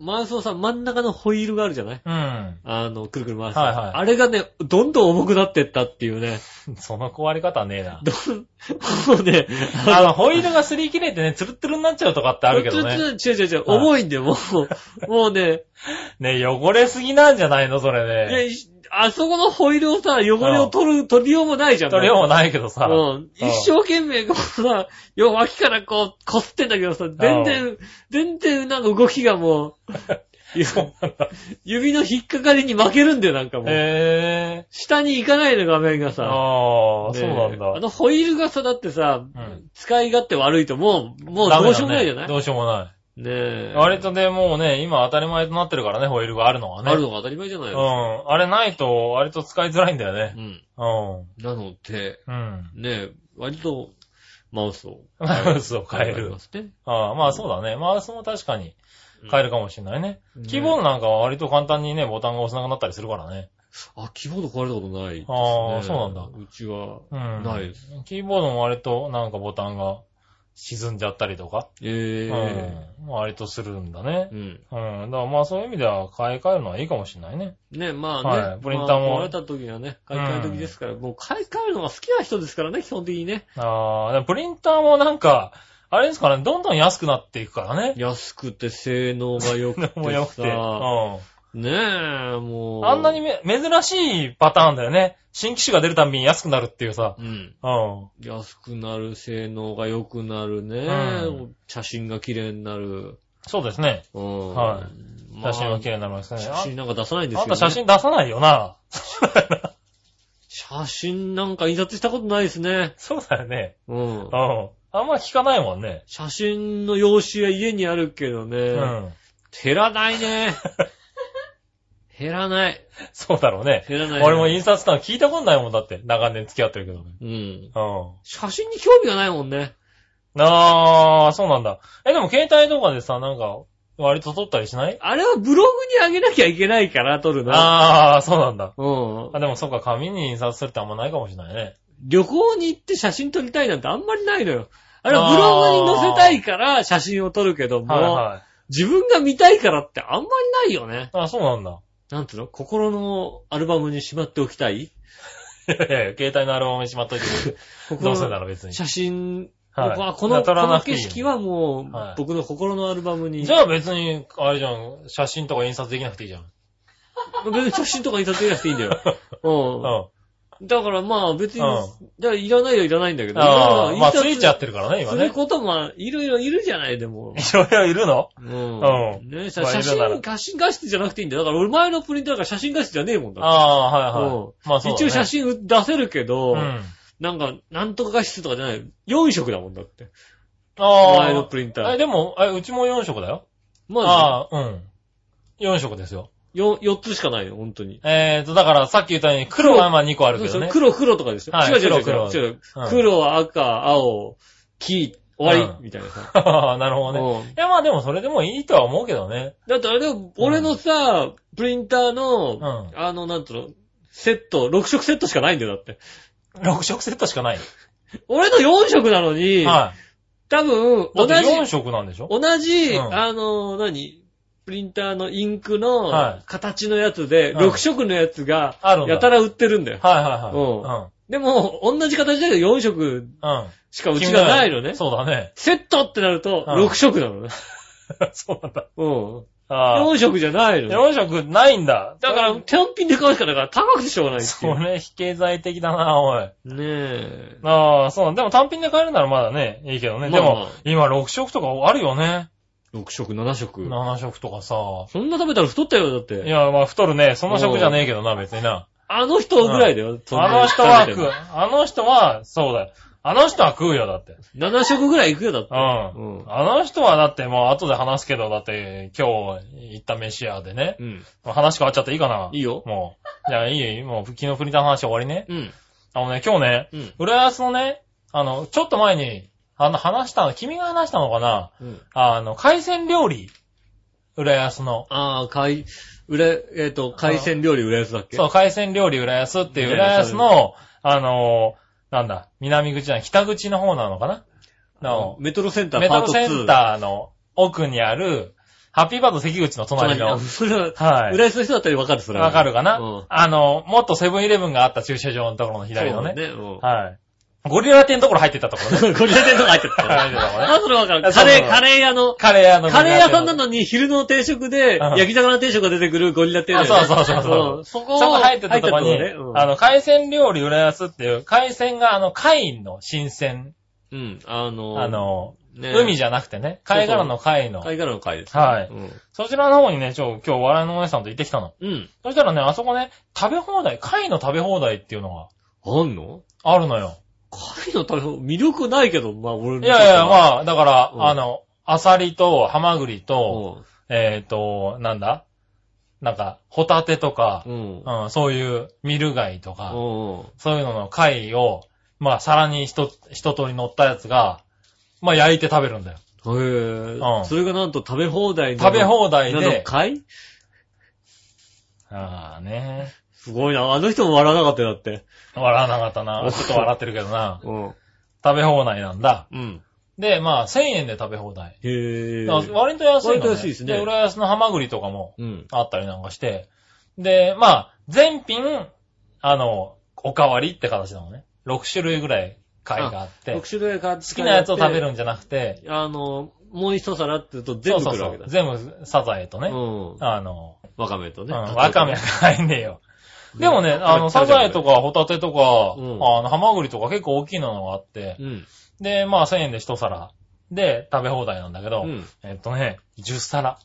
Speaker 2: マウスのさ、真ん中のホイールがあるじゃない？
Speaker 3: うん。
Speaker 2: あの、くるくる回す。
Speaker 3: はいはい
Speaker 2: あれがね、どんどん重くなってったっていうね。
Speaker 3: その壊れ方はねえな。
Speaker 2: どん、もうね、
Speaker 3: あの、ホイールが擦り切れてね、ツルッツルになっちゃうとかってあるけどね。
Speaker 2: 違う違う違う違う、
Speaker 3: はい
Speaker 2: 重いんだよ、もう。もうね、<laughs>
Speaker 3: ね汚れすぎなんじゃないのそれね。
Speaker 2: いやいあそこのホイールをさ、汚れを取る、取りようもないじゃん。
Speaker 3: 取りようもないけどさ。
Speaker 2: うん。一生懸命こうさ、よ、脇からこう、こすってんだけどさ、全然、全然なんか動きがもう。<laughs> 指の引っかかりに負けるんだよ、なんかもう。
Speaker 3: へ
Speaker 2: 下に行かないの、画面が。さ。
Speaker 3: ああ、
Speaker 2: ね
Speaker 3: そうなん
Speaker 2: あ
Speaker 3: だ。
Speaker 2: のホイールがさ、だってさ、
Speaker 3: うん
Speaker 2: 使い勝手悪いともう、もうどうしようもないじゃない？
Speaker 3: どうしようもない。
Speaker 2: ねえ。
Speaker 3: 割とね、もうね、今当たり前となってるからね、ホイールがあるのはね。
Speaker 2: あるのが当たり前じゃないうの
Speaker 3: ん。あれないと、割と使いづらいんだよね。
Speaker 2: うん。
Speaker 3: うん。
Speaker 2: なので、
Speaker 3: うん。
Speaker 2: ねえ、割と、マウスを。
Speaker 3: マウスを変える。ああ、まあそうだね。マウスも確かに変えるかもしれないね。
Speaker 2: うん
Speaker 3: キーボードなんかは割と簡単にね、ボタンが押せなくなったりするからね。
Speaker 2: あ、キーボード壊れたことない。
Speaker 3: ああそうなんだ
Speaker 2: うちは、
Speaker 3: うん。
Speaker 2: ないです。
Speaker 3: キーボードも割となんかボタンが沈んじゃったりとか、
Speaker 2: ええ
Speaker 3: うん。割とするんだね
Speaker 2: う。ん。
Speaker 3: うん。だからまあそういう意味では買い替えるのはいいかもしれないね。
Speaker 2: ね、まあね、
Speaker 3: はいプリンターも
Speaker 2: まあ壊れた時はね、買い替え時ですから、もう買い替えるのが好きな人ですからね、基本的にね。
Speaker 3: ああ、プリンターもなんか、あれですかね、どんどん安くなっていくからね。
Speaker 2: 安くて性能が良くて <laughs>
Speaker 3: もう良くて。う
Speaker 2: さ、
Speaker 3: ん。
Speaker 2: ねえ、もう。
Speaker 3: あんなにめ珍しいパターンだよね。新機種が出るたびに安くなるっていうさ。
Speaker 2: うん。
Speaker 3: うん。
Speaker 2: 安くなる、性能が良くなるね。
Speaker 3: うん
Speaker 2: 写真が綺麗になる。
Speaker 3: そうですね。
Speaker 2: うん。
Speaker 3: はい
Speaker 2: まあ
Speaker 3: 写真は綺麗になりますね。
Speaker 2: 写真なんか出さないんです
Speaker 3: あ
Speaker 2: よ、ね。
Speaker 3: んた写真出さないよな。
Speaker 2: 写真なんか印刷したことないですね。
Speaker 3: そうだよね。
Speaker 2: うん
Speaker 3: う。ん。あんま聞かないもんね。
Speaker 2: 写真の用紙は家にあるけどね。
Speaker 3: うん。
Speaker 2: 減らないね。<laughs> 減らない。
Speaker 3: そうだろうね。
Speaker 2: 減らない。
Speaker 3: 俺も印刷館聞いたことないもんだって。長年付き合ってるけどね。
Speaker 2: うん。
Speaker 3: うん。
Speaker 2: 写真に興味がないもんね。
Speaker 3: あー、そうなんだ。え、でも携帯とかでさ、なんか、割と撮ったりしない？
Speaker 2: あれはブログに上げなきゃいけないから撮るの。
Speaker 3: あー、そうなんだ。
Speaker 2: うん。
Speaker 3: あ、でもそうか、紙に印刷するってあんまないかもしれないね。
Speaker 2: 旅行に行って写真撮りたいなんてあんまりないのよ。あれはブログに載せたいから写真を撮るけども、
Speaker 3: はいはい。
Speaker 2: 自分が見たいからってあんまりないよね。
Speaker 3: あ、そうなんだ。
Speaker 2: なんつうの？心のアルバムにしまっておきたい？
Speaker 3: いやいやいや携帯のアルバムにしまっといてくれ
Speaker 2: 心 <laughs>
Speaker 3: どうせなら別に。
Speaker 2: 写真、
Speaker 3: はい
Speaker 2: 僕はこの、
Speaker 3: 撮
Speaker 2: この景色はもう、
Speaker 3: はい
Speaker 2: 僕の心のアルバムに。
Speaker 3: じゃあ別に、あれじゃん、写真とか印刷できなくていいじゃん。
Speaker 2: 別に写真とか印刷できなくていいんだよ。<laughs> うん。
Speaker 3: う
Speaker 2: だからまあ別に、
Speaker 3: うん
Speaker 2: じゃあいらないよいらないんだけ
Speaker 3: ん。
Speaker 2: ど。
Speaker 3: ああ、まあついちゃってるからね、今ね。
Speaker 2: することもいろいろいるじゃない、でも。
Speaker 3: いろいろいるの？
Speaker 2: うん。
Speaker 3: うん
Speaker 2: ね写
Speaker 3: まあ
Speaker 2: 写
Speaker 3: いるなら
Speaker 2: 真、写真画質じゃなくていいんだよ。だから俺前のプリンターが写真画質じゃねえもんだって。
Speaker 3: ああ、はいはい。
Speaker 2: うん
Speaker 3: まあそうだ、ね。
Speaker 2: 一応写真出せるけど、
Speaker 3: うん。
Speaker 2: なんか、なんとか画質とかじゃない。4色だもんだって。
Speaker 3: ああ。
Speaker 2: 前のプリンター
Speaker 3: え、でも、え、うちも4色だよ。
Speaker 2: まあ、
Speaker 3: ああ、うん。4色ですよ。
Speaker 2: 4、4つしかないよ、本当に。
Speaker 3: えーと、だからさっき言ったように黒はまあ2個あるけどね。
Speaker 2: 黒、黒とかですよ。
Speaker 3: はい
Speaker 2: 違う違う違う
Speaker 3: 黒
Speaker 2: 違う。
Speaker 3: うん
Speaker 2: 黒、赤、青、黄、終わ
Speaker 3: うん
Speaker 2: り、みたいなさ。<laughs>
Speaker 3: なるほどね。
Speaker 2: うん
Speaker 3: いやまあでもそれでもいいとは思うけどね。
Speaker 2: だってあれ、俺のさ、プリンターの、
Speaker 3: うん
Speaker 2: あの、なんつうの、セット、6色セットしかないんだよ、だって。
Speaker 3: 6色セットしかない。
Speaker 2: 俺の4色なのに、
Speaker 3: は
Speaker 2: 多分、
Speaker 3: い。だって
Speaker 2: 同じ、
Speaker 3: 4色なんでしょ？
Speaker 2: 同じ、
Speaker 3: うん
Speaker 2: あの、何？プリンターのインクの
Speaker 3: はい
Speaker 2: 形のやつで、
Speaker 3: うん
Speaker 2: 6色のやつが、
Speaker 3: あるんだ。
Speaker 2: やたら売ってるんだよ。
Speaker 3: はいは
Speaker 2: でも、同じ形だけど4色
Speaker 3: いはい。うん。うん。
Speaker 2: しかうちがないのね。
Speaker 3: そうだね。
Speaker 2: セットってなると、
Speaker 3: うん
Speaker 2: 6色なのね。<laughs>
Speaker 3: そうなんだ。
Speaker 2: うん。
Speaker 3: ああ。
Speaker 2: 4色じゃないの。
Speaker 3: 4色ないんだ。
Speaker 2: だから、テンピンで買うしかだから高くてしょうがないっていう。
Speaker 3: それ、非経済的だな、おい。
Speaker 2: ねえ。
Speaker 3: ああ、そう。でも単品で買えるならまだね、いいけどね。でも
Speaker 2: まあまあ、
Speaker 3: 今6色とかあるよね。
Speaker 2: 6色、7色。
Speaker 3: 7色とかさ。
Speaker 2: そんな食べたら太ったよ、だっ
Speaker 3: い
Speaker 2: て。
Speaker 3: や、まあ太るね。その食じゃねえけどな、別にな。
Speaker 2: あの人ぐらいだよ。そんな
Speaker 3: あの人は食う。あの人は、そうだよ。あの人は食うよ、だって。
Speaker 2: 7色ぐらいいくよ、だって。
Speaker 3: うん。
Speaker 2: うん。
Speaker 3: あの人はだってもう後で話すけど、だって今日行った飯屋でね。
Speaker 2: うん。
Speaker 3: 話変わっちゃっていいかない
Speaker 2: いよ。
Speaker 3: もう。じゃあいいよ、もう昨日プリンターの話終わりね。
Speaker 2: うん。
Speaker 3: あのね、今日ね、
Speaker 2: うん。
Speaker 3: 浦安のね、あの、ちょっと前に、あの、話したの、君が話したのかな？
Speaker 2: うん。
Speaker 3: あの、海鮮料理。浦安の。
Speaker 2: ああ、海、浦、えっ、と、海鮮料理浦安だっけ？
Speaker 3: そう、海鮮料理浦安っていう
Speaker 2: ね
Speaker 3: 浦安の、あの、なんだ、南口じゃない、北口の方なのかな？の、
Speaker 2: メトロセンター
Speaker 3: メ
Speaker 2: ト2。
Speaker 3: トロセンターの奥にある、ハッピーバード関口の隣の。
Speaker 2: あそれは、
Speaker 3: はい
Speaker 2: 浦安の人だったらわかる、それは。
Speaker 3: わかるかな、
Speaker 2: うん
Speaker 3: あの、もっとセブンイレブンがあった駐車場のところの左のね。
Speaker 2: そうだね。うん
Speaker 3: はい。ゴリラ店のところ入ってったところね。
Speaker 2: ゴリラ店とか入ってた
Speaker 3: 入ってたところね。
Speaker 2: あ、それわかる。カレー、カレー屋の、
Speaker 3: カレー屋の。
Speaker 2: カレー屋さんなのに昼の定食で、
Speaker 3: うん
Speaker 2: 焼き魚定食が出てくるゴリラ店だ
Speaker 3: あ、そうそうそうそう。
Speaker 2: んそこ
Speaker 3: そこ入ってたところに、
Speaker 2: 入ってたとこね
Speaker 3: あの、海鮮料理浦安っていう、海鮮があの、貝の新鮮、
Speaker 2: うん。うん。あの、
Speaker 3: あ、の、
Speaker 2: ね
Speaker 3: 海じゃなくてね、貝殻の貝の。
Speaker 2: 貝殻の貝です、
Speaker 3: はい
Speaker 2: うん。
Speaker 3: そちらの方にね、ちょ、今日笑いのお姉さんと行ってきたの。
Speaker 2: うん。
Speaker 3: そしたらね、あそこね、食べ放題、貝の食べ放題っていうのが
Speaker 2: あんの？
Speaker 3: あるのよ。
Speaker 2: 貝の食べ物、魅力ないけど、まあ俺の
Speaker 3: いやいや、
Speaker 2: あ、
Speaker 3: まあ、だから、
Speaker 2: うん
Speaker 3: あの、アサリとハマグリと、
Speaker 2: う
Speaker 3: えっ、と、なんだ？なんか、ホタテとか、
Speaker 2: ん。うん。
Speaker 3: うん、そういうミル貝とか、
Speaker 2: うん。
Speaker 3: そういうのの貝を、まあ、皿に一、一通り乗ったやつが、まあ、焼いて食べるんだよ。
Speaker 2: へえ、
Speaker 3: うん
Speaker 2: それがなんと食べ放題の。
Speaker 3: 食べ放題
Speaker 2: なの
Speaker 3: で、
Speaker 2: 貝
Speaker 3: ああね。
Speaker 2: すごいな。あの人も笑わなかったよ、だって。
Speaker 3: 笑わなかったな。<laughs> ちょっと笑ってるけどな。<laughs>
Speaker 2: うん。
Speaker 3: 食べ放題なんだ。
Speaker 2: うん。
Speaker 3: で、まあ、1000円で食べ放題。
Speaker 2: へえ。
Speaker 3: だから割と安いの、ね。
Speaker 2: 割と安いですね
Speaker 3: で、浦安のハマグリとかも
Speaker 2: うん。
Speaker 3: あったりなんかして。で、まあ、全品、あの、おかわりって形なのね。6種類ぐらい貝があって、
Speaker 2: 6
Speaker 3: 好
Speaker 2: 種類買って。
Speaker 3: きなやつを食べるんじゃなくて、
Speaker 2: あの、もう一皿って言うと全部来るわけだ。
Speaker 3: そうそうそう全部サザエとね、
Speaker 2: うん。
Speaker 3: あの、
Speaker 2: わかめとね。
Speaker 3: うんわかめが入んねえよ。でもね、あの、サザエとかホタテとか、
Speaker 2: うん
Speaker 3: あの、ハマグリとか結構大きいのがあって、
Speaker 2: うん。
Speaker 3: で、まあ1000円で一皿で食べ放題なんだけど、
Speaker 2: うん。
Speaker 3: えっとね、10皿。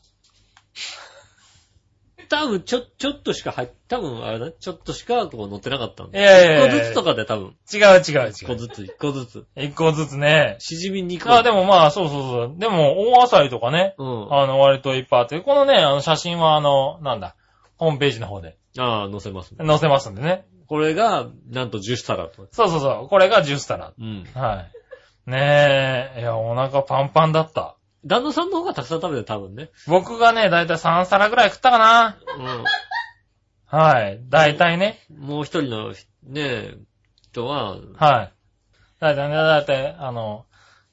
Speaker 2: 多分、ちょ、ちょっとしか入っ、多分、あれだ、ちょっとしか、こう乗ってなかったん
Speaker 3: い
Speaker 2: だ。
Speaker 3: やいやいや
Speaker 2: 一個ずつとかで多分。
Speaker 3: 違う違う違う。
Speaker 2: 一個ずつ、一個ずつ。
Speaker 3: 一個ずつね。
Speaker 2: しじみ2個。
Speaker 3: あ、でもまあ、そうそうそう。でも、大アサリとかね、
Speaker 2: うん。
Speaker 3: あの、割といっぱいあって、このね、あの、写真はあの、なんだ、ホームページの方で
Speaker 2: ああ、乗せますね。
Speaker 3: 載せますんでね。
Speaker 2: これが、なんと10皿と。
Speaker 3: そうそうそう。これが10皿。
Speaker 2: うん。
Speaker 3: はい。ねえ、いや、お腹パンパンだった。
Speaker 2: 旦那さんの方がたくさん食べて多分ね。
Speaker 3: 僕がね、だいたい3皿ぐらい食ったかな。はい。だいたいね。
Speaker 2: うん。もう一人の、ね、人は、
Speaker 3: はい。だいたいね、だいたい、あの、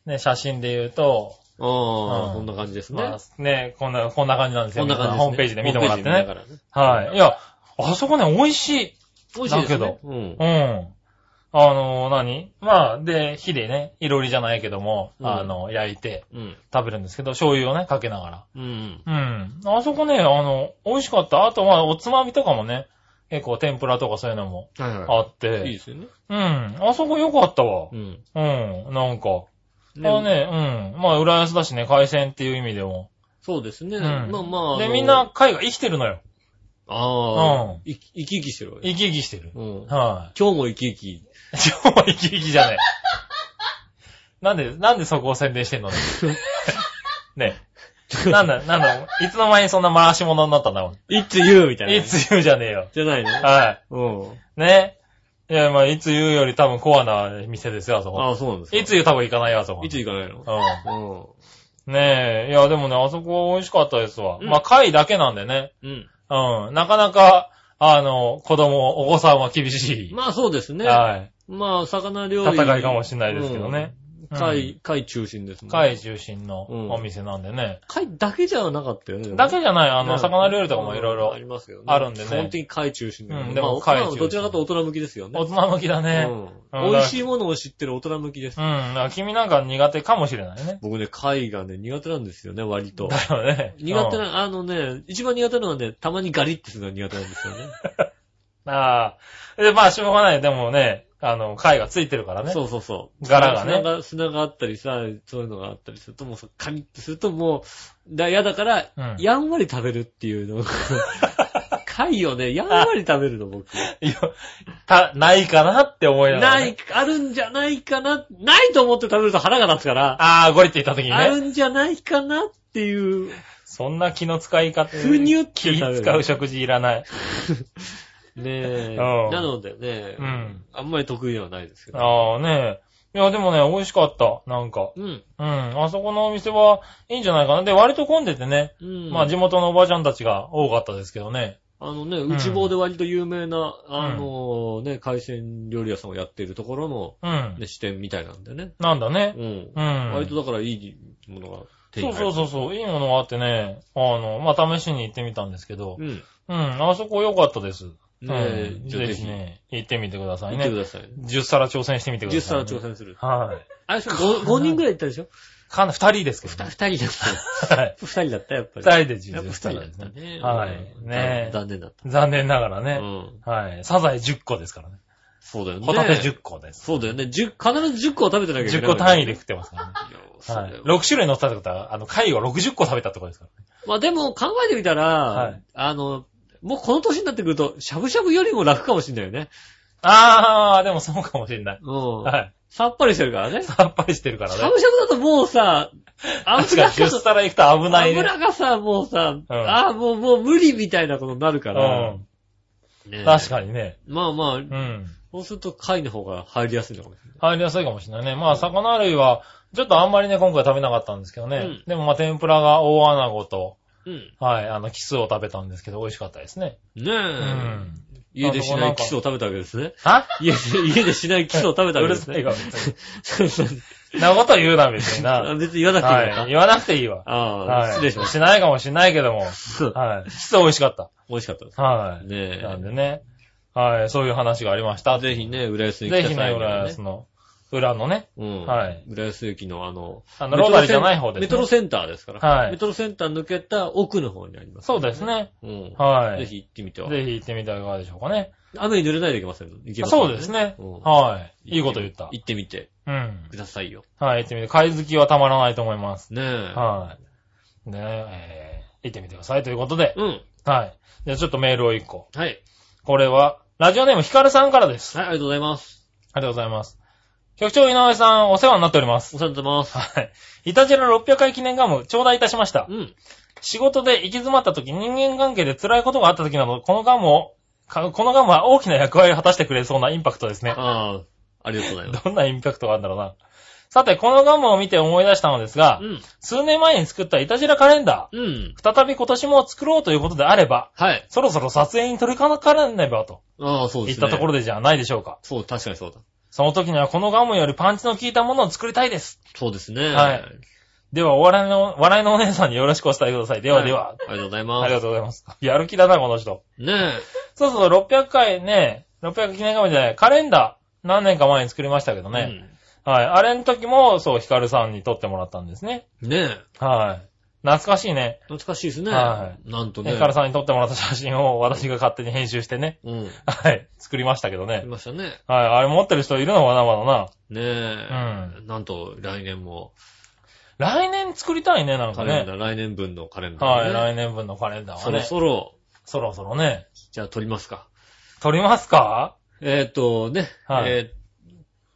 Speaker 3: ね、写真で言うと、
Speaker 2: ああ、
Speaker 3: うん
Speaker 2: こんな感じですね。
Speaker 3: まあ、ね、こんな、こんな感じなんですよ。
Speaker 2: こんな感じです、ね。
Speaker 3: ホームページで見てもらってね。
Speaker 2: ホームページで見ながらね。
Speaker 3: はい。いや、あそこね、美味しい。
Speaker 2: 美味しいですね。
Speaker 3: だけ
Speaker 2: うん。
Speaker 3: うん。あの、何？まあ、で、火でね、いろりじゃないけども、
Speaker 2: うん
Speaker 3: あの、焼いて
Speaker 2: うん。
Speaker 3: 食べるんですけど、醤油をね、かけながら。
Speaker 2: うん。
Speaker 3: うん。あそこね、あの、美味しかった。あと、まあ、おつまみとかもね、結構天ぷらとかそういうのも
Speaker 2: はいは
Speaker 3: あって。
Speaker 2: い。いいですよね。
Speaker 3: うん。あそこ良かったわ
Speaker 2: う。ん。
Speaker 3: うん。なんか。
Speaker 2: ね
Speaker 3: あね、うん。まあ、浦安だしね、海鮮っていう意味でも。
Speaker 2: そうですね。
Speaker 3: うん
Speaker 2: まあまあ。あ
Speaker 3: で、
Speaker 2: の
Speaker 3: みんな、貝が生きてるのよ。
Speaker 2: ああ、
Speaker 3: うん
Speaker 2: い生き生きしてるわけ。
Speaker 3: 生き生きしてる。
Speaker 2: うん。
Speaker 3: は
Speaker 2: 今日も生き生き。
Speaker 3: い。今日も生き生きじゃねえ。なんで、なんでそこを宣伝してんのね。<laughs> なんだ、なんだ、いつの間にそんな回し物になったんだろ
Speaker 2: いつ言うみたいな。
Speaker 3: う。いつ言うじゃねえよ。
Speaker 2: じゃないの？
Speaker 3: は
Speaker 2: うん。
Speaker 3: い。ね。いや、まあ、いつ言うより多分コアな店ですよ、あそこ。
Speaker 2: ああ、そうなんですか。
Speaker 3: いつ言う多分行かないよ、あそこ。
Speaker 2: いつ行かないの？
Speaker 3: う
Speaker 2: うん。
Speaker 3: ん。ねえ。いや、でもね、あそこ美味しかったですわ。
Speaker 2: うん
Speaker 3: まあ、貝だけなんでね。
Speaker 2: うん。
Speaker 3: うん。なかなか、あの、子供、お子さんは厳しい。
Speaker 2: まあそうですね。
Speaker 3: はい。
Speaker 2: まあ、魚料理。
Speaker 3: 戦いかもしれないですけどね。
Speaker 2: うん。貝、貝中心ですね。
Speaker 3: 貝中心の
Speaker 2: うん
Speaker 3: お店なんでね。
Speaker 2: 貝だけじゃなかったよね。
Speaker 3: だけじゃない、あ
Speaker 2: あ
Speaker 3: の、魚料理とかもいろいろ
Speaker 2: ありますけどね。
Speaker 3: あるんでね
Speaker 2: 本当に貝中心
Speaker 3: うんでも
Speaker 2: まあ
Speaker 3: 貝中
Speaker 2: どちらかと大人向きですよね。
Speaker 3: 大人向きだね。
Speaker 2: 美味しいものを知ってる大人向きです
Speaker 3: う。ん。君なんか苦手かもしれないね。
Speaker 2: 僕ね、貝がね、苦手なんですよね、割と。
Speaker 3: だよね。うん
Speaker 2: 苦手な、あのね、一番苦手なのはね、たまにガリッてするのが苦手なんですよね。<laughs>
Speaker 3: ああ。で、まあ、しょうがない。でもね、あの、貝がついてるからね。
Speaker 2: そうそうそう。
Speaker 3: 柄がね
Speaker 2: 砂が、砂があったりさ、そういうのがあったりすると、もうさカリッとするともう、だ、嫌だから、
Speaker 3: うん
Speaker 2: やんわり食べるっていうの。<laughs> 貝をね、やんわり食べるの、僕。
Speaker 3: いや、た、ないかなって思いながら、ね。
Speaker 2: ない、あるんじゃないかな、ないと思って食べると腹が立つから、
Speaker 3: ああ、ゴリって言った時にね。
Speaker 2: あるんじゃないかなっていう、
Speaker 3: そんな気の使い方。
Speaker 2: ふにゅって
Speaker 3: 気使う食事いらない。<laughs>
Speaker 2: ねえ。
Speaker 3: うん
Speaker 2: なのでね、
Speaker 3: うん
Speaker 2: あんまり得意ではないですけど。
Speaker 3: ああねいや、でもね、美味しかった。なんか。
Speaker 2: うん。
Speaker 3: うん。あそこのお店はいいんじゃないかな。で、割と混んでてね。
Speaker 2: うん。
Speaker 3: まあ、地元のおばちゃんたちが多かったですけどね。
Speaker 2: あのね、
Speaker 3: ん
Speaker 2: 内房で割と有名な、あのね、海鮮料理屋さんをやっているところの、
Speaker 3: うん。
Speaker 2: ね、支店みたいなんでね。
Speaker 3: なんだね
Speaker 2: う。ん。
Speaker 3: うん。
Speaker 2: 割とだからいいものが
Speaker 3: そうそうそうそう、いいものがあってね、あの、まあ、試しに行ってみたんですけど、
Speaker 2: う。うん。
Speaker 3: うん、あそこ良かったです。
Speaker 2: ねえ
Speaker 3: ぜひね、行ってみてくださいね。
Speaker 2: 行ってください。
Speaker 3: 10皿挑戦してみてくだ
Speaker 2: 10
Speaker 3: さい、
Speaker 2: 皿挑。戦する。
Speaker 3: はい。
Speaker 2: あれ、5, 5人ぐらい行ったでしょ？
Speaker 3: かな、二人ですけど
Speaker 2: ?2
Speaker 3: ね。
Speaker 2: 人だった。
Speaker 3: はい。<laughs>
Speaker 2: 2人だった、やっぱり。
Speaker 3: 二人で10
Speaker 2: やっぱ2人だ
Speaker 3: 皿です
Speaker 2: ったね。
Speaker 3: はい
Speaker 2: うん
Speaker 3: ねえ
Speaker 2: 残念だった。
Speaker 3: 残念ながらね。
Speaker 2: うん。
Speaker 3: はい。サザエ10個ですからね。
Speaker 2: そうだよね。
Speaker 3: ホタテ10個です。
Speaker 2: そうだよね。10必ず10個は食べてなきゃいけない。
Speaker 3: 10個単位で食ってますからね。はい
Speaker 2: だよ。
Speaker 3: 6種類乗ったってことは、あの、貝を60個食べたってことですからね。
Speaker 2: まあでも考えてみたら、
Speaker 3: はい
Speaker 2: あの、もうこの年になってくると、しゃぶしゃぶよりも楽かもしれないよね。
Speaker 3: あー、でもそうかもしれない。
Speaker 2: うん。
Speaker 3: はい。
Speaker 2: さっぱりしてるからね。
Speaker 3: さっぱりしてるからね。
Speaker 2: しゃぶしゃぶだともうさ、油
Speaker 3: に10皿行くと危ないね。
Speaker 2: 油がさ、もうさ、ああ、もう、もう無理みたいなことになるから。
Speaker 3: うん。
Speaker 2: ね
Speaker 3: 確かにね。
Speaker 2: まあまあ、
Speaker 3: うん。
Speaker 2: そうすると貝の方が入りやすいのかもしれない。
Speaker 3: 入りやすいかもしれないね。まあ、魚類は、ちょっとあんまりね、今回食べなかったんですけどね。
Speaker 2: うん
Speaker 3: でもまあ、天ぷらが大穴子と、
Speaker 2: うん。
Speaker 3: はい、あの、キスを食べたんですけど、美味しかったですね。
Speaker 2: ねえ。
Speaker 3: うん。
Speaker 2: 家でしないキスを食べたわけですね。
Speaker 3: は
Speaker 2: 家で、家でしないキスを食べたわ
Speaker 3: うる
Speaker 2: けですね。<laughs>
Speaker 3: さいわ、別に。<laughs> なこと言うな、別にな。
Speaker 2: あ別に言わなくていいのか。
Speaker 3: はい。言わなくていいわ。
Speaker 2: ああ、
Speaker 3: はい。
Speaker 2: 失礼しまし
Speaker 3: しないかもしれないけども。
Speaker 2: た。
Speaker 3: はい。キス美味しかった。
Speaker 2: 美味しかったです。
Speaker 3: はい。
Speaker 2: ねえ。
Speaker 3: なんでね。はい。そういう話がありました。
Speaker 2: ぜひね、浦安に来
Speaker 3: ぜひね、
Speaker 2: た際には
Speaker 3: 浦安の、裏のね。
Speaker 2: うん。
Speaker 3: はい。
Speaker 2: 浦安駅のあの、
Speaker 3: あの、ロータリーじゃない方です、ね。
Speaker 2: メトロセンターですから。
Speaker 3: はい
Speaker 2: メトロセンター抜けた奥の方にあります、
Speaker 3: そうです。ね。
Speaker 2: うん。
Speaker 3: はい。
Speaker 2: ぜひ行ってみては。
Speaker 3: ぜひ行ってみてはいかがでしょうかね。
Speaker 2: 雨に濡れないでいけませんよ。行けます
Speaker 3: そうですね。
Speaker 2: うん
Speaker 3: はい。いいこと言った。
Speaker 2: 行ってみて
Speaker 3: うん。
Speaker 2: くださいよ。
Speaker 3: はい、行ってみて。貝好きはたまらないと思います。
Speaker 2: ねえ。
Speaker 3: はい。ねえ、えー行ってみてくださいということで。
Speaker 2: うん。
Speaker 3: はい。じゃあちょっとメールを1個。
Speaker 2: はい。
Speaker 3: これは、ラジオネームヒカルさんからです。
Speaker 2: はい、ありがとうございます。
Speaker 3: ありがとうございます。局長井上さん、お世話になっております。
Speaker 2: お世話になってます。
Speaker 3: はい。イタジラ600回記念ガム、頂戴いたしました。
Speaker 2: うん。
Speaker 3: 仕事で行き詰まった時、人間関係で辛いことがあった時など、このガムを、かこのガムは大きな役割を果たしてくれそうなインパクトですね。
Speaker 2: ああ、ありがとうございます。<laughs>
Speaker 3: どんなインパクトがあるんだろうな。さて、このガムを見て思い出したのですが、
Speaker 2: うん。
Speaker 3: 数年前に作ったイタジラカレンダ
Speaker 2: うん。
Speaker 3: ー、再び今年も作ろうということであれば、
Speaker 2: はい。
Speaker 3: そろそろ撮影に取り掛かねばと
Speaker 2: ああ、そうですね。
Speaker 3: いったところでじゃないでしょうか。
Speaker 2: そう、確かにそうだ。
Speaker 3: その時にはこのガムよりパンチの効いたものを作りたいです。
Speaker 2: そうですね。
Speaker 3: はいでは、お笑いの、笑いのお姉さんによろしくお伝えください。ではでは。
Speaker 2: いありがとうござい
Speaker 3: あ
Speaker 2: ます。
Speaker 3: りがとうございます。やる気だな、この人。
Speaker 2: ね
Speaker 3: そうそう、600回ね、600記念ガムじゃない、カレンダー、何年か前に作りましたけど
Speaker 2: え。
Speaker 3: ね。はい。あれの時も、そう、ヒカルさんに撮ってもらったんですね。
Speaker 2: うん。ねえ。
Speaker 3: はい。懐かしいね。
Speaker 2: 懐かしいですね。
Speaker 3: は
Speaker 2: なんとね。
Speaker 3: ヒカルさんに撮ってもらった写真を私が勝手に編集してね。
Speaker 2: うん。
Speaker 3: はい。作りましたけど
Speaker 2: あ
Speaker 3: ね
Speaker 2: り。ましたね。
Speaker 3: はい。あれ持ってる人いるのかな、まだな。
Speaker 2: ねえ。なんと、来年も、
Speaker 3: 来年作りたいね、なんかね。
Speaker 2: カレンダー、来年分のカレンダー、
Speaker 3: はい。
Speaker 2: ね。
Speaker 3: 来年分のカレンダーはね。
Speaker 2: そろそろ、
Speaker 3: そろそろね。
Speaker 2: じゃあ撮りますか。
Speaker 3: 撮りますか？
Speaker 2: えーっと、ね。
Speaker 3: はい
Speaker 2: えー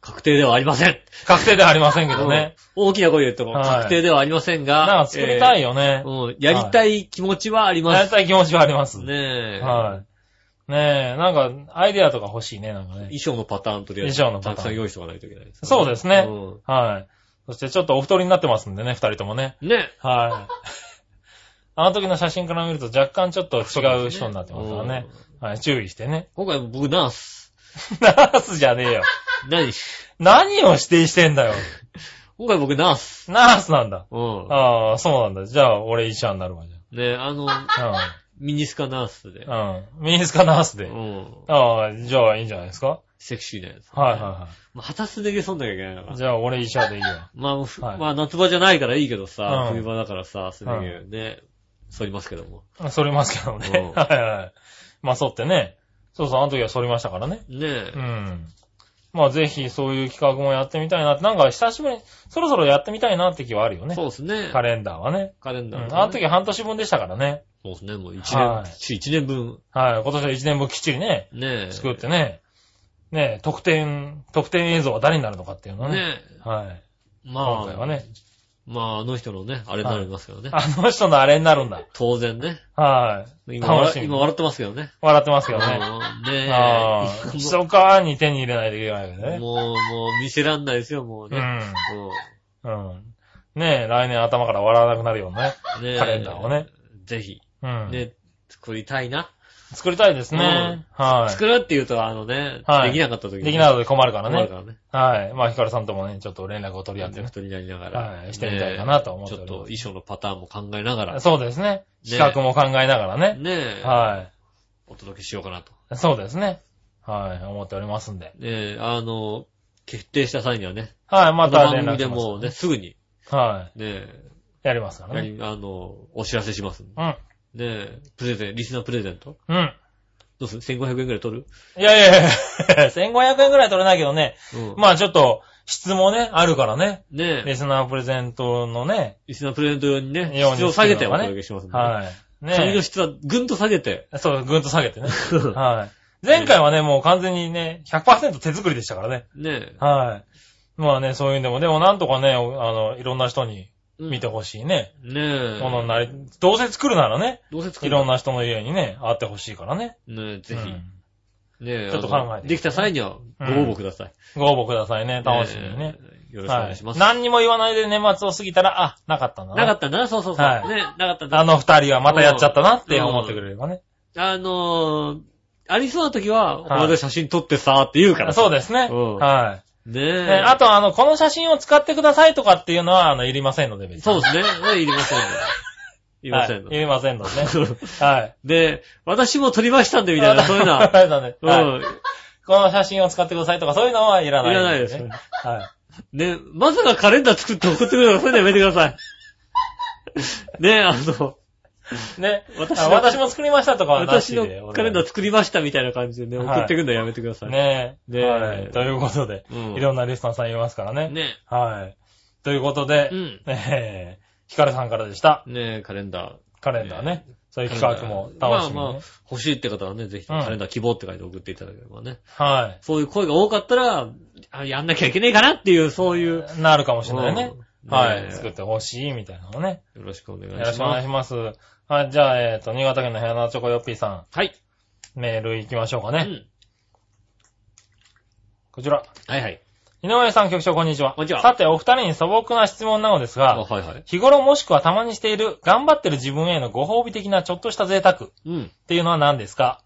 Speaker 2: 確定ではありません。
Speaker 3: 確定ではありませんけどね。
Speaker 2: うん大きな声で言っても、
Speaker 3: はい
Speaker 2: 確定ではありませんが。
Speaker 3: なんか作りたい
Speaker 2: よ。
Speaker 3: よね。
Speaker 2: うん。やりたい気持ちはあります。
Speaker 3: やりたい気持ちはあります。
Speaker 2: ねえ。
Speaker 3: はい。ねえ、なんか、アイデアとか欲しいね、なんかね。
Speaker 2: 衣装のパターンとりあえず、
Speaker 3: 衣装のパターン
Speaker 2: たくさん用意しとかないといけないです、
Speaker 3: そうですね
Speaker 2: う
Speaker 3: はい。そしてちょっとお太りになってますんでね、二人ともね。
Speaker 2: ん。ね。
Speaker 3: はい。あの時の写真から見ると若干ちょっと違う人になってますからね。はい、注意してね。
Speaker 2: 今回僕ナース。<laughs>
Speaker 3: ナースじゃねえよ。
Speaker 2: 何？
Speaker 3: 何を指定してんだよ。
Speaker 2: 今回僕ナース。
Speaker 3: ナースなんだ。
Speaker 2: うん。
Speaker 3: ああ、そうなんだ。じゃあ、俺医者になるわ、じ
Speaker 2: ねあの、
Speaker 3: ゃ
Speaker 2: ミニスカナースで。
Speaker 3: あ。うん。うん。ミニスカナースで。
Speaker 2: うん。
Speaker 3: ああ、じゃあいいんじゃないですか？
Speaker 2: セクシーなやつ。
Speaker 3: はいはいは
Speaker 2: まあ、旗すでげそんなきゃいけないのか
Speaker 3: い。
Speaker 2: な。
Speaker 3: じゃあ俺医者でいいよ。
Speaker 2: まあ、ふ
Speaker 3: はい
Speaker 2: まあ、夏場じゃないからいいけどさ、
Speaker 3: うん
Speaker 2: 冬場だからさ、すでげね、反りますけども。
Speaker 3: 反りますけどね。
Speaker 2: うん
Speaker 3: はいはい。まあ反ってね。そうそう、あの時は反りましたからね。
Speaker 2: ねえ
Speaker 3: う。ん。まあぜひそういう企画もやってみたいなって、なんか久しぶりに、そろそろやってみたいなって気はあるよね。
Speaker 2: そうですね。
Speaker 3: カレンダーはね。
Speaker 2: カレンダー、
Speaker 3: うん。あの時半年分でしたからね。
Speaker 2: そうですね、もう一年、
Speaker 3: はい
Speaker 2: 一年分、
Speaker 3: はい。今年は1年分きっちりね、
Speaker 2: ねえ。
Speaker 3: 作ってね。ね特典、特典映像は誰になるのかっていうのはね。
Speaker 2: ね
Speaker 3: はい。
Speaker 2: え。まあ、
Speaker 3: 今回はね。
Speaker 2: まあ、あの人のね、あれになりますけどね。
Speaker 3: あの人のあれになるんだ。
Speaker 2: 当然ね。
Speaker 3: はい。
Speaker 2: 今
Speaker 3: 楽しみ
Speaker 2: 笑今笑ってますけどね。
Speaker 3: 笑ってますけどね。
Speaker 2: うんねえ。
Speaker 3: ああ、かに手に入れないといけないわけね。
Speaker 2: うもう、もう見せらんないですよ、もうね。
Speaker 3: うん。うん。ねえ、来年頭から笑わなくなるよね。
Speaker 2: うんねえ
Speaker 3: カレンダーをね。
Speaker 2: ぜひ、
Speaker 3: うん。
Speaker 2: ね、作りたいな。
Speaker 3: 作りたいですね。はい。
Speaker 2: 作るって言うと、あのね、
Speaker 3: はい
Speaker 2: できなかった時に。
Speaker 3: できないので困るからね。
Speaker 2: 困るからね。
Speaker 3: はい。まあ、ヒカルさんともね、ちょっと連絡を取り合ってね。
Speaker 2: 人になりながら。
Speaker 3: はいしてみたいかなと思っております
Speaker 2: ねちょっと衣装のパターンも考えながら。
Speaker 3: そうですね。企画も考えながらね。
Speaker 2: ねえ。
Speaker 3: は
Speaker 2: お届けしようかなと。
Speaker 3: い。そうですね。はい。思っておりますんで。
Speaker 2: ねえ、あの、決定した際にはね、
Speaker 3: はい。ま
Speaker 2: この
Speaker 3: た
Speaker 2: 番組で
Speaker 3: 連絡します
Speaker 2: もうね、すぐに、
Speaker 3: は
Speaker 2: ね
Speaker 3: い。やりますか
Speaker 2: え、
Speaker 3: らね。
Speaker 2: あの、お知らせしますんで。
Speaker 3: うん。
Speaker 2: ねえ、プレゼン、リスナープレゼント？
Speaker 3: うん。
Speaker 2: どうする ?1500 円くらい取る？
Speaker 3: いやいやいや <laughs> 1500円くらい取れないけどね。
Speaker 2: うん。
Speaker 3: まあちょっと、質もね、あるからね。
Speaker 2: ねえ、
Speaker 3: リスナープレゼントのね。
Speaker 2: リスナープレゼント用にね、質を下げてお届けしますんで。
Speaker 3: はい。ね
Speaker 2: 紙の質はぐんと下げて。
Speaker 3: そう、ぐんと下げてね。はい。前回はね、もう完全にね、100%手作りでしたからね。
Speaker 2: ねえ。
Speaker 3: はい。まあね、そういうんでも、でもなんとかね、おあの、いろんな人に
Speaker 2: うん
Speaker 3: 見てほしいね。
Speaker 2: ねえ。
Speaker 3: ものになり、どうせ作るならね、
Speaker 2: どうせ作る
Speaker 3: いろんな人の家にね、会ってほしいからね。
Speaker 2: ねえ、ぜひ。
Speaker 3: うん
Speaker 2: ねえ、
Speaker 3: ちょっと考えて
Speaker 2: あのできた際にはご応募ください。
Speaker 3: ご応募くださいね。楽しみにね。
Speaker 2: えよろしくお願いします。
Speaker 3: はい何にも言わないで年末を過ぎたら、あ、なかったんだな。
Speaker 2: なかったんだな、そうそうそう。
Speaker 3: はい
Speaker 2: ね、なかったんだ。
Speaker 3: あの二人はまたやっちゃったなって思ってくれればね。
Speaker 2: あのー、ありそうな時は、
Speaker 3: はい
Speaker 2: 俺で写真撮ってさーって言うから。
Speaker 3: そうですね。
Speaker 2: うん
Speaker 3: は
Speaker 2: ね
Speaker 3: い。
Speaker 2: え。
Speaker 3: ねあと、あの、この写真を使ってくださいとかっていうのは、あの、いりませんので、別に。
Speaker 2: そうですね。ねいりませんね。いりませんの <laughs>
Speaker 3: はいいりませんのでね。<laughs> はい。
Speaker 2: で、私も撮りましたんで、みたいな、<laughs> そういうのは。
Speaker 3: そうだね
Speaker 2: う
Speaker 3: はい
Speaker 2: ん。
Speaker 3: この写真を使ってくださいとか、そういうのはいらない、
Speaker 2: いらないです
Speaker 3: ね。は
Speaker 2: ね、まさかカレンダー作って送ってくれるのそういうのやめてください。ねあの、
Speaker 3: い。<laughs> ね。<laughs>
Speaker 2: 私
Speaker 3: 私も作りましたとかはなし
Speaker 2: 私
Speaker 3: で。
Speaker 2: のカレンダー作りましたみたいな感じでね、
Speaker 3: はい
Speaker 2: 送ってくるのやめてください。
Speaker 3: ね
Speaker 2: ね
Speaker 3: はい。ということで、
Speaker 2: うん
Speaker 3: いろんなリスナーさんいますからね。
Speaker 2: ね
Speaker 3: はい。ということで、
Speaker 2: うん
Speaker 3: えー、<laughs> ヒカルさんからでした。
Speaker 2: ねカレンダー。
Speaker 3: カレンダーね。そういう企画も楽しみ。
Speaker 2: まあまあ、欲しいって方はね、ぜひ、
Speaker 3: うん
Speaker 2: カレンダー希望って書いて送っていただければね。
Speaker 3: は
Speaker 2: そういう声が多かったら、あやんなきゃいけないかなっていう、そういう。
Speaker 3: い。なるかもしれないね。
Speaker 2: うんね
Speaker 3: はい。作ってほしいみたいなのね。
Speaker 2: よろしくお願いし
Speaker 3: よ
Speaker 2: ます。
Speaker 3: ろしくお願いします。はい。じゃあ、えっ、と、新潟県の部屋のチョコヨッピーさ
Speaker 2: はい。
Speaker 3: ん、メール行きましょうかね。
Speaker 2: うん。
Speaker 3: こちら。
Speaker 2: はいはい。
Speaker 3: 井上さん局長こんにちは。
Speaker 2: こんにちは
Speaker 3: さて、お二人に素朴な質問なのです
Speaker 2: あ、
Speaker 3: が、
Speaker 2: はいはい。
Speaker 3: 日頃もしくはたまにしている頑張ってる自分へのご褒美的なちょっとした贅沢っ
Speaker 2: うん。
Speaker 3: ていうのは何ですか？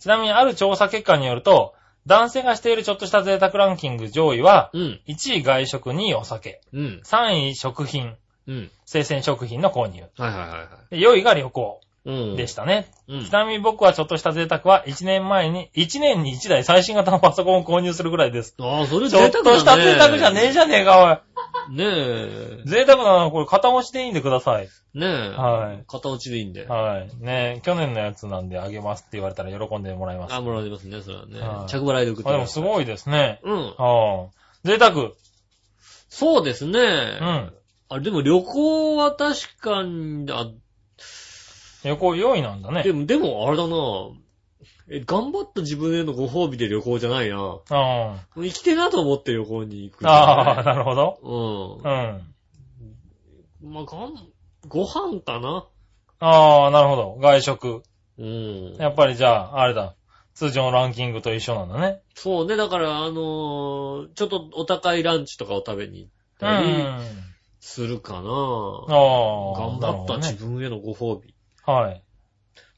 Speaker 3: ちなみにある調査結果によると、男性がしているちょっとした贅沢ランキング上位は、
Speaker 2: うん。
Speaker 3: 1位外食、2位お酒、
Speaker 2: うん。
Speaker 3: 3位食品、
Speaker 2: うん。
Speaker 3: 生鮮食品の購入、
Speaker 2: はいはいはいはい。
Speaker 3: で4位が旅行
Speaker 2: うん。
Speaker 3: でしたね。
Speaker 2: うん
Speaker 3: ち。なみに僕はちょっとした贅沢は1年前に、1年に1台最新型のパソコンを購入するぐらいです。
Speaker 2: ああ、それ
Speaker 3: ちょっとした贅沢じゃねえじゃねえか、
Speaker 2: ねえ
Speaker 3: おい。。贅沢なのはこれ片押しでいいんでください。
Speaker 2: ねえ。
Speaker 3: はい。
Speaker 2: 片落ちでいいんで。
Speaker 3: はい。ね去年のやつなんであげますって言われたら喜んでもらいます。
Speaker 2: あ、もらいますね、それはね
Speaker 3: は。い
Speaker 2: 着払いで送って
Speaker 3: あでもすごいですね。
Speaker 2: うん。
Speaker 3: はあ。贅沢。
Speaker 2: そうですね。
Speaker 3: うん。
Speaker 2: あ、でも旅行は確かに、あ、
Speaker 3: 旅行4位なんだね。
Speaker 2: でも、でもあれだなえ、頑張った自分へのご褒美で旅行じゃないな。
Speaker 3: あ
Speaker 2: 生きてなと思って旅行に行く、
Speaker 3: あ。ああ、<laughs> なるほど。
Speaker 2: う
Speaker 3: うん。
Speaker 2: ん。まあ、がん、ご飯かな
Speaker 3: ああ、なるほど。外食。
Speaker 2: うん。
Speaker 3: やっぱりじゃあ、あれだ。通常のランキングと一緒なんだね。
Speaker 2: そうね、だから、あのーちょっとお高いランチとかを食べに行っ
Speaker 3: う
Speaker 2: たり
Speaker 3: ん。
Speaker 2: するかな。
Speaker 3: ああ。
Speaker 2: 頑張った自
Speaker 3: ね。
Speaker 2: 分へのご褒美。
Speaker 3: はい。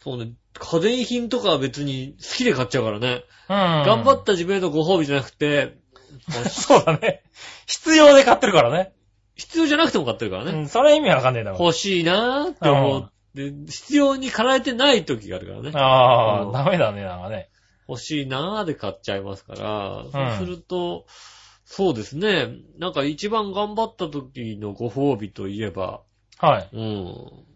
Speaker 2: そうね、家電品とかは別に好きで買っちゃうからね。
Speaker 3: うん。
Speaker 2: 頑張った自分へのご褒美じゃなくて、<laughs>
Speaker 3: そうだね。必要で買ってるからね。
Speaker 2: 必要じゃなくても買ってるからね。
Speaker 3: うん、それ意味わかんねえだろ。
Speaker 2: 欲しいなーって思って、必要に叶えてない時があるからね。
Speaker 3: ああ、
Speaker 2: うん
Speaker 3: ダメだね、なんかね。
Speaker 2: 欲しいなーで買っちゃいますから、そうすると、そうですね。なんか一番頑張った時のご褒美といえば、
Speaker 3: はい。
Speaker 2: うん。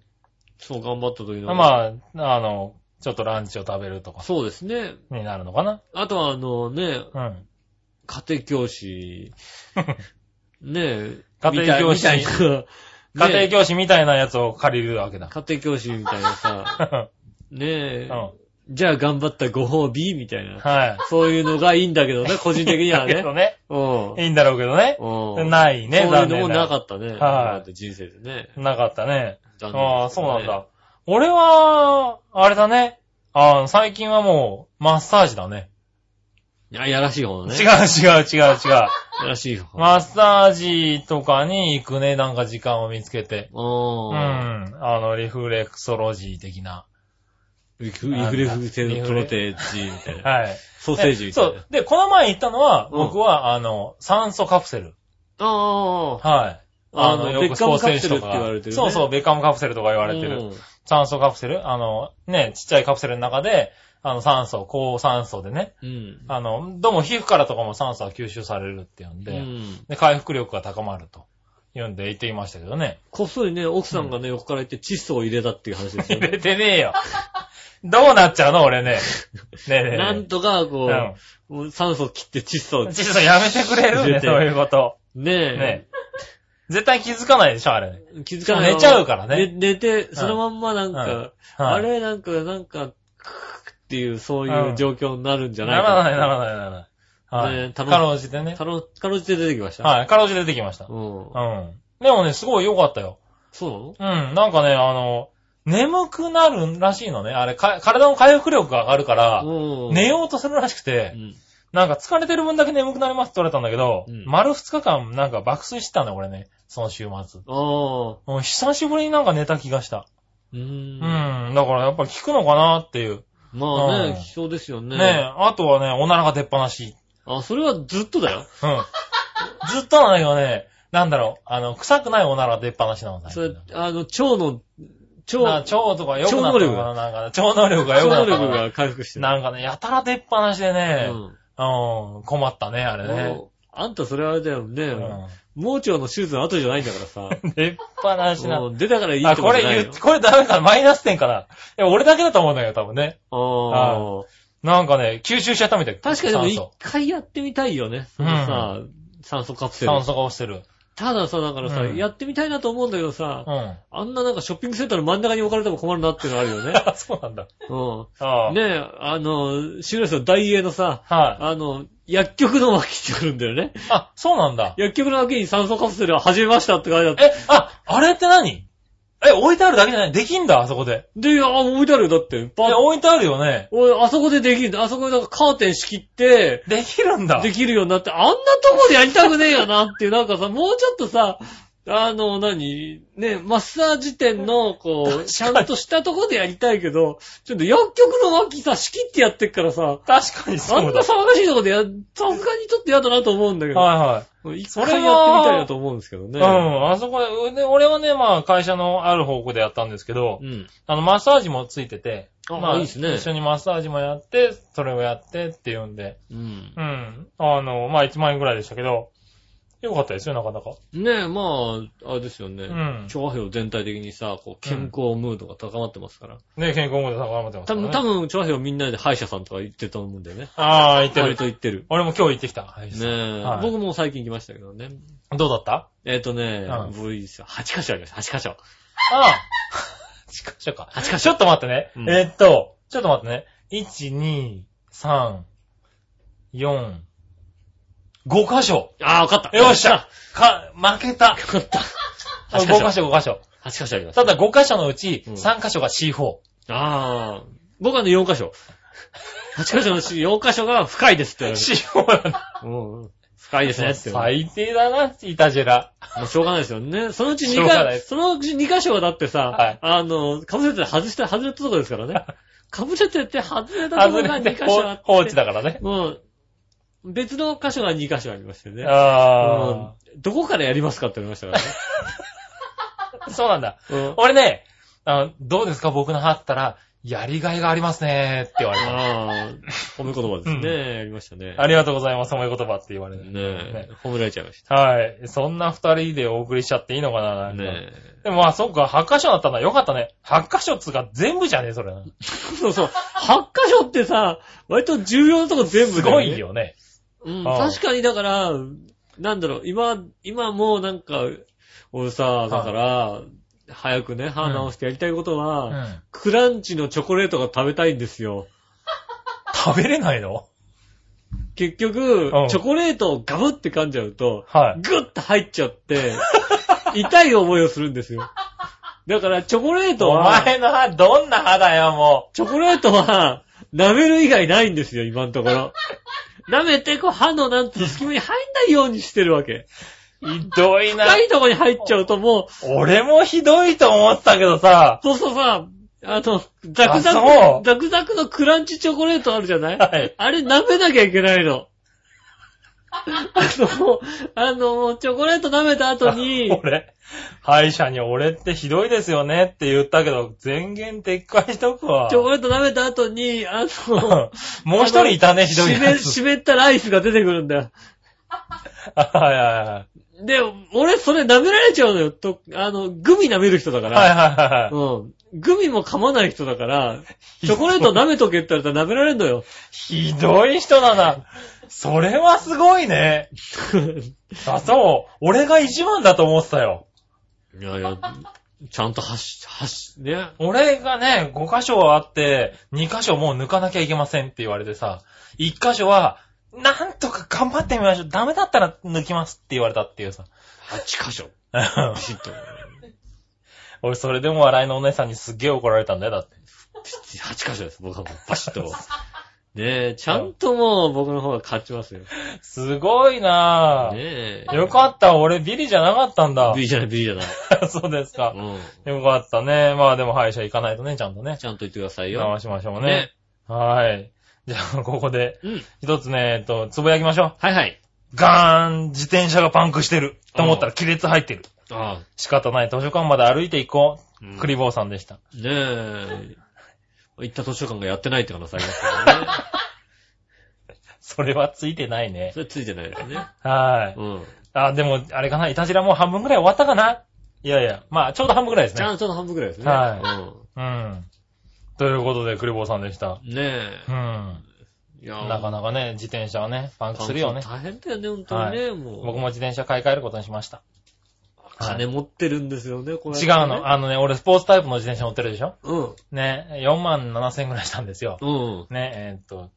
Speaker 2: そう頑張った時の。あ。
Speaker 3: まあ、あの、ちょっとランチを食べるとか、
Speaker 2: そうですね。
Speaker 3: になるのかな。
Speaker 2: あとはあのね、
Speaker 3: うん。
Speaker 2: 家庭教師、<laughs> ねえ、
Speaker 3: 家庭教師
Speaker 2: みたいみたいな、<laughs>
Speaker 3: 家庭
Speaker 2: ね
Speaker 3: 教師みたいなやつを借りるわけだ。
Speaker 2: 家庭教師みたいなさ、<laughs> ねえ、
Speaker 3: うん。
Speaker 2: じゃあ頑張ったご褒美みたいな。
Speaker 3: はい。
Speaker 2: そういうのがいいんだけどね、個人的にはね。
Speaker 3: どね。
Speaker 2: うん。
Speaker 3: いいんだろうけどね。
Speaker 2: うん。
Speaker 3: ないね、
Speaker 2: そういうのもなか
Speaker 3: な。
Speaker 2: ったね。
Speaker 3: はい
Speaker 2: 人生でね。
Speaker 3: なかったね。
Speaker 2: 残念
Speaker 3: ああ、
Speaker 2: ですね
Speaker 3: そうなんだ。俺は、あれだね。ああ、最近はもう、マッサージだね。
Speaker 2: いや、やらしい方だね。
Speaker 3: 違う違う違う違う。
Speaker 2: やらしい方。
Speaker 3: マッサージとかに行くね、なんか時間を見つけて。
Speaker 2: う。
Speaker 3: うんん。あの、リフレクソロジー的な。
Speaker 2: リフリフレフセルプロテージみたいな。
Speaker 3: はい。
Speaker 2: ソーセージみたいな。
Speaker 3: そう。で、この前行ったのは、
Speaker 2: うん
Speaker 3: 僕は、あの、酸素カプセル。
Speaker 2: ああ。
Speaker 3: はい。
Speaker 2: あのベッカムカプセルって言われてるね
Speaker 3: そうそう、ベッカムカプセルとか言われてる。
Speaker 2: うん
Speaker 3: 酸素カプセルあの、ね、ちっちゃいカプセルの中で、あの、酸素、高酸素でね、
Speaker 2: うん。
Speaker 3: あの、どうも皮膚からとかも酸素が吸収されるっていうん
Speaker 2: う
Speaker 3: で、
Speaker 2: ん。
Speaker 3: で、回復力が高まると。いうんで言っていましたけどね。
Speaker 2: こっそりね、奥さんがね、横から行って窒素を入れたっていう話ですよ
Speaker 3: 入
Speaker 2: ね。<laughs>
Speaker 3: れてねえよ。どうなっちゃうの？俺ね。ねえねえ。<laughs>
Speaker 2: なんとか、こ
Speaker 3: う
Speaker 2: 酸素切って窒素を。
Speaker 3: ちょっとやめてくれるね、
Speaker 2: 入れて
Speaker 3: そういうこと。
Speaker 2: ね
Speaker 3: ね絶対気づかないでしょ、あれ。
Speaker 2: え。気づかない。
Speaker 3: 寝ちゃうからね
Speaker 2: 寝寝て、そのまんまなんか、
Speaker 3: はい
Speaker 2: あれなんか、なんか、クーっていう、そういう状況になるんじゃない
Speaker 3: な
Speaker 2: から
Speaker 3: ない、ならない、ならない。はい。かろうじてね
Speaker 2: か。ろ、うじて出てきました。
Speaker 3: はい、かろうじて出てきました。
Speaker 2: うん。
Speaker 3: うん。でもね、すごい良かったよ。
Speaker 2: そうなの？
Speaker 3: うん、なんかね、あの、眠くなるらしいのね。あれ、か体の回復力が上がるから、
Speaker 2: うん。
Speaker 3: 寝ようとするらしくて
Speaker 2: う、ん。
Speaker 3: なんか疲れてる分だけ眠くなりますって言われたんだけど、
Speaker 2: うん
Speaker 3: 丸2日間なんか爆睡してたんだよ、これね。その週末。
Speaker 2: ああ。
Speaker 3: もう久しぶりになんか寝た気がした。
Speaker 2: うーん。
Speaker 3: うん。だからやっぱり効くのかなっていう。
Speaker 2: まあ
Speaker 3: うん
Speaker 2: ね、そうですよね。
Speaker 3: ねえ、あとはね、おならが出っ放し。
Speaker 2: あ、それはずっとだよ。
Speaker 3: うん。ずっとなんだけどね、なんだろう、あの、臭くないおならが出っ放しなのね。
Speaker 2: それ、あの、腸の、腸、
Speaker 3: な腸とか良くなったのかななんかね、腸能力が良くな
Speaker 2: 腸
Speaker 3: ったのかな
Speaker 2: 力が回復してる。
Speaker 3: なんかね、やたら出っ放しでね、
Speaker 2: うん
Speaker 3: うん、困ったね、あれね。
Speaker 2: あんたそれあれだよね。
Speaker 3: うん
Speaker 2: 盲腸の手術の後じゃないんだからさ。
Speaker 3: 出っ放しな
Speaker 2: も。う出たからいい
Speaker 3: あ、
Speaker 2: って
Speaker 3: こ
Speaker 2: とじゃないよ
Speaker 3: 言っ。これダメかなマイナス点かないや、俺だけだと思うんだけど、多分ね。
Speaker 2: ああ。
Speaker 3: なんかね、吸収しちゃったみたい。
Speaker 2: 確かにでも一
Speaker 3: 酸素
Speaker 2: 回やってみたいよね。そのさ、酸素カプセル
Speaker 3: 酸。素が落ちてる。
Speaker 2: たださ、だからさ、
Speaker 3: うん
Speaker 2: やってみたいなと思うんだけどさ、
Speaker 3: うん。
Speaker 2: あんななんかショッピングセンターの真ん中に置かれても困るなっていうのあるよね。
Speaker 3: あ、<laughs> そうなんだ。
Speaker 2: う
Speaker 3: ああ
Speaker 2: ん。ねえ、あの、シュレスの大英のさ、
Speaker 3: はい。
Speaker 2: あの、薬局の脇ってくるんだよね。
Speaker 3: あ、そうなんだ。
Speaker 2: 薬局の脇に酸素カプセルを始めましたって書いてあって。
Speaker 3: え、あ、あれって何？え、置いてあるだけじゃない？できんだ、あそこで。
Speaker 2: で、あ、置いてあるよ、だって。パ
Speaker 3: え、
Speaker 2: ッ
Speaker 3: 置いてあるよね。
Speaker 2: おい、あそこでできる。あそこでなんかカーテン仕切って、
Speaker 3: できるんだ。
Speaker 2: できるようになって、あんなとこでやりたくねえよなっていう、なんかさ、もうちょっとさ、あの、何？ね、マッサージ店の、こう、ちゃんとしたとこでやりたいけど、ちょっと薬局の脇さ、仕切ってやってっからさ、
Speaker 3: 確かに
Speaker 2: あ
Speaker 3: そうんだ。
Speaker 2: な騒がしいとこでや、さすがにちょっと嫌だなと思うんだけど、
Speaker 3: は
Speaker 2: 一
Speaker 3: それは
Speaker 2: 回やってみたいなと思うんですけどね。
Speaker 3: いはい。うん、あそこで、で俺はね、まあ、会社のある方向でやったんですけど、
Speaker 2: うん。
Speaker 3: あの、マッサージもついてて、
Speaker 2: あ
Speaker 3: まあ、
Speaker 2: いいですね
Speaker 3: 一緒にマッサージもやって、それをやってっていうんで、
Speaker 2: うん。
Speaker 3: うん。あの、まあ、1万円ぐらいでしたけど、よかったですよ、なかなか。
Speaker 2: ねえ、まあ、あれですよね。
Speaker 3: うん
Speaker 2: 調和表全体的にさ、こう、健康ムードが高まってますから。
Speaker 3: ね、健康もで高まってますから、
Speaker 2: 多分、
Speaker 3: ね。
Speaker 2: 多分、調和表みんなで歯医者さんとか行ってると思うんだよね。
Speaker 3: ああ、言って
Speaker 2: 割
Speaker 3: る。
Speaker 2: と行ってる。
Speaker 3: 俺も今日行ってきた。はい
Speaker 2: ねえ、
Speaker 3: はい
Speaker 2: 僕も最近行きましたけどね。
Speaker 3: どうだった？
Speaker 2: えっ、とね、
Speaker 3: うん
Speaker 2: 僕いいですよ。8箇所ありました。8箇所。
Speaker 3: ああ。<laughs> 8箇所か。
Speaker 2: 8箇所
Speaker 3: ちょっと待ってね。
Speaker 2: うん
Speaker 3: えーっと、ちょっと待ってね。1、2、3、4、5箇所。
Speaker 2: ああ、わかった。
Speaker 3: よっしゃ <laughs> か、負けた。
Speaker 2: わかった。
Speaker 3: 5
Speaker 2: 8箇所。
Speaker 3: 箇所、5箇所。
Speaker 2: 8箇所ありました。
Speaker 3: ただ5箇所のうち
Speaker 2: うん
Speaker 3: 3箇所が C4。
Speaker 2: ああ、僕はね、4箇所。8箇所のうち4箇所が深いですって言われ
Speaker 3: C4 なんだ。
Speaker 2: る。うん。深いですねって。
Speaker 3: 最低だな、イタジェラ。
Speaker 2: もうしょうがないですよね。そのうち2
Speaker 3: しょうがない
Speaker 2: 箇所、そのうち2箇所はだってさ、
Speaker 3: はい
Speaker 2: あの、かぶせて外した、外れたとこですからね。<laughs> かぶせてって外れたとこ
Speaker 3: 外
Speaker 2: が2
Speaker 3: れて
Speaker 2: 箇所あって。
Speaker 3: 放置だからね。
Speaker 2: もう、別の箇所が2箇所ありましてね。
Speaker 3: あ
Speaker 2: うんどこからやりますかって言われましたからね。
Speaker 3: あ。<laughs> そうなんだ。
Speaker 2: うん
Speaker 3: 俺ね、あのどうですか僕の歯あったら、やりがいがありますねって言われた。
Speaker 2: ああ、褒め言葉ですね。
Speaker 3: うん
Speaker 2: やりましたね。
Speaker 3: ありがとうございます、褒め言葉って言われて。
Speaker 2: ねえ、褒められちゃいまし
Speaker 3: はい。そんな二人でお送りしちゃっていいのかな
Speaker 2: ね
Speaker 3: でもまあ、そっか、8箇所だったんだ。よかったね。8箇所っつうか全部じゃねえ、それ。
Speaker 2: え。<laughs> そうそう。8箇所ってさ、割と重要なとこ全部ね。
Speaker 3: ごい。よね。
Speaker 2: うん、確かにだから、なんだろう、今、今もうなんか、俺さ、だから、早くね、歯直してやりたいことは、
Speaker 3: うん。
Speaker 2: クランチのチョコレートが食べたいんですよ。<laughs>
Speaker 3: 食べれないの？
Speaker 2: 結局
Speaker 3: うん、
Speaker 2: チョコレートをガブって噛んじゃうと、
Speaker 3: はい。
Speaker 2: グッと入っちゃって、<laughs> 痛い思いをするんですよ。だから、チョコレート
Speaker 3: お
Speaker 2: は、
Speaker 3: 前の歯、どんな歯だよ、も
Speaker 2: チョコレートは、舐める以外ないんですよ、今のところ。舐めて、こう、歯のなんつうの隙間に入んないようにしてるわけ。
Speaker 3: う。ひどいな。
Speaker 2: 深いとこに入っちゃうともう、
Speaker 3: 俺もひどいと思ったけどさ。
Speaker 2: そうそうさ、あの、ザクザク、ザクザクのクランチチョコレートあるじゃない？
Speaker 3: はい。
Speaker 2: あれ舐めなきゃいけないの。あの、あの、チョコレート舐めた後に、<laughs>
Speaker 3: 俺、歯医者に俺ってひどいですよねって言ったけど、全言撤回しとくわ。
Speaker 2: チョコレート舐めた後に、あの、
Speaker 3: もう一人いたね、ひどい
Speaker 2: 湿
Speaker 3: やつ。
Speaker 2: 湿ったライスが出てくるんだよ。<laughs>
Speaker 3: はいはいはい。
Speaker 2: で、俺それ舐められちゃうのよ。と、あの、グミ舐める人だから。
Speaker 3: はいはいはいはい。
Speaker 2: うん。グミも噛まない人だから、チョコレート舐めとけって言われたら舐められんのよ。
Speaker 3: ひどい人だな。それはすごいね。<laughs> あ、そう。俺が一番だと思ってたよ。
Speaker 2: いやいや、ちゃんとはし、はし、ね。
Speaker 3: 俺がね、5箇所あって、2箇所もう抜かなきゃいけませんって言われてさ、1箇所は、なんとか頑張ってみましょう。ダメだったら抜きますって言われたっていうさ。
Speaker 2: 8箇所。きちっと。
Speaker 3: 俺それでも笑いのお姉さんにすっげえ怒られたんだよ、だって。
Speaker 2: 8箇所です、僕はもう。パシッと。<laughs> ねえ、ちゃんともう僕の方が勝ちますよ。
Speaker 3: すごいなぁ。
Speaker 2: ねえ。
Speaker 3: よかった、俺ビリじゃなかったんだ。
Speaker 2: ビリじゃない、ビリじゃない。<laughs>
Speaker 3: そうですか。
Speaker 2: うん。
Speaker 3: よかったね。まあでも歯医者行かないとね、ちゃんとね。
Speaker 2: ちゃんと言ってくださいよ。
Speaker 3: 直しましょうね。はい。じゃあ、ここで、
Speaker 2: うん。
Speaker 3: 一つね、えっと、つぶやきましょう。
Speaker 2: はいはい。
Speaker 3: ガーン自転車がパンクしてると思ったら
Speaker 2: あ
Speaker 3: 亀裂入ってる。
Speaker 2: あ
Speaker 3: 仕方ない。図書館まで歩いて行こ
Speaker 2: あ。
Speaker 3: う。クリボーさんでした。
Speaker 2: ねえ。<laughs> 行った図書館がやってないって可能性ありますからね。<laughs>
Speaker 3: それはついてないね。
Speaker 2: それついてないですね。
Speaker 3: はい。
Speaker 2: うん。
Speaker 3: あ、でも、あれかな？いたじらもう半分くらい終わったかな？いやいや。まあ、ちょうど半分くらいですね。
Speaker 2: ちゃんと半分くらいですね。
Speaker 3: はうん。ということで、クリボーさんでした。
Speaker 2: うん。ね
Speaker 3: うん。
Speaker 2: え。いや
Speaker 3: なかなかね、自転車はね、パンクするよね。
Speaker 2: 大変だよね、本当にね、もう。
Speaker 3: 僕も自転車買い替えることにしました。
Speaker 2: 金持ってるんですよね、これ、
Speaker 3: 違うの。あのね、俺スポーツタイプの自転車乗ってるでしょ？
Speaker 2: うん。
Speaker 3: ね、4万7千円くらいしたんですよ。
Speaker 2: うん。
Speaker 3: ね、えーっと、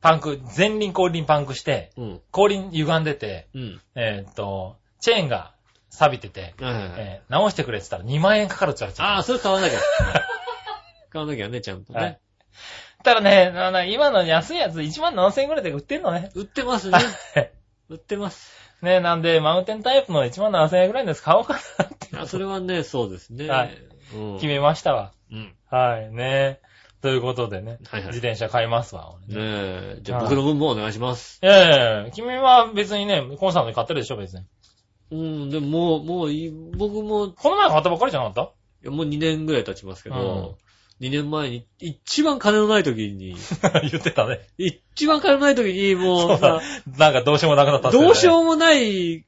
Speaker 3: パンク、前輪後輪パンクして、
Speaker 2: うん。
Speaker 3: 後輪歪んでて、
Speaker 2: うん。
Speaker 3: えーっと、チェーンが錆びてて、
Speaker 2: はいはいはい。
Speaker 3: えー直してくれって言ったら2万円かかるって言われちゃった。
Speaker 2: ああ、それ買わなきゃ。<laughs> 買わなきゃね、ちゃんとね。
Speaker 3: はいただね、今の安いやつ1万7千円くらいで売ってんのね。
Speaker 2: 売ってますね。
Speaker 3: はい
Speaker 2: 売ってます。
Speaker 3: ね、なんで、マウンテンタイプの1万7千円くらいのやつ買おうかなって
Speaker 2: あ、それはね、そうですね。
Speaker 3: はい
Speaker 2: うん。
Speaker 3: 決めましたわ。
Speaker 2: うん。
Speaker 3: はい、ね。ということでね、
Speaker 2: はいはい
Speaker 3: 自転車買いますわ。俺
Speaker 2: ね
Speaker 3: ね
Speaker 2: え。じゃあ僕の分もお願いします。
Speaker 3: いやいやいや君は別にね、コンサートで買ってるでしょ、別に。
Speaker 2: うん、でももう、もういい、僕も、い
Speaker 3: この前買ったばっかりじゃなかっ
Speaker 2: やもう2年ぐらい経ちますけど、2年前に、一番金のない時に、
Speaker 3: た <laughs> 言ってたね。
Speaker 2: 一番金のない時に、も
Speaker 3: そう。なんかどうしようもなくなったっすよね
Speaker 2: どうしようもない、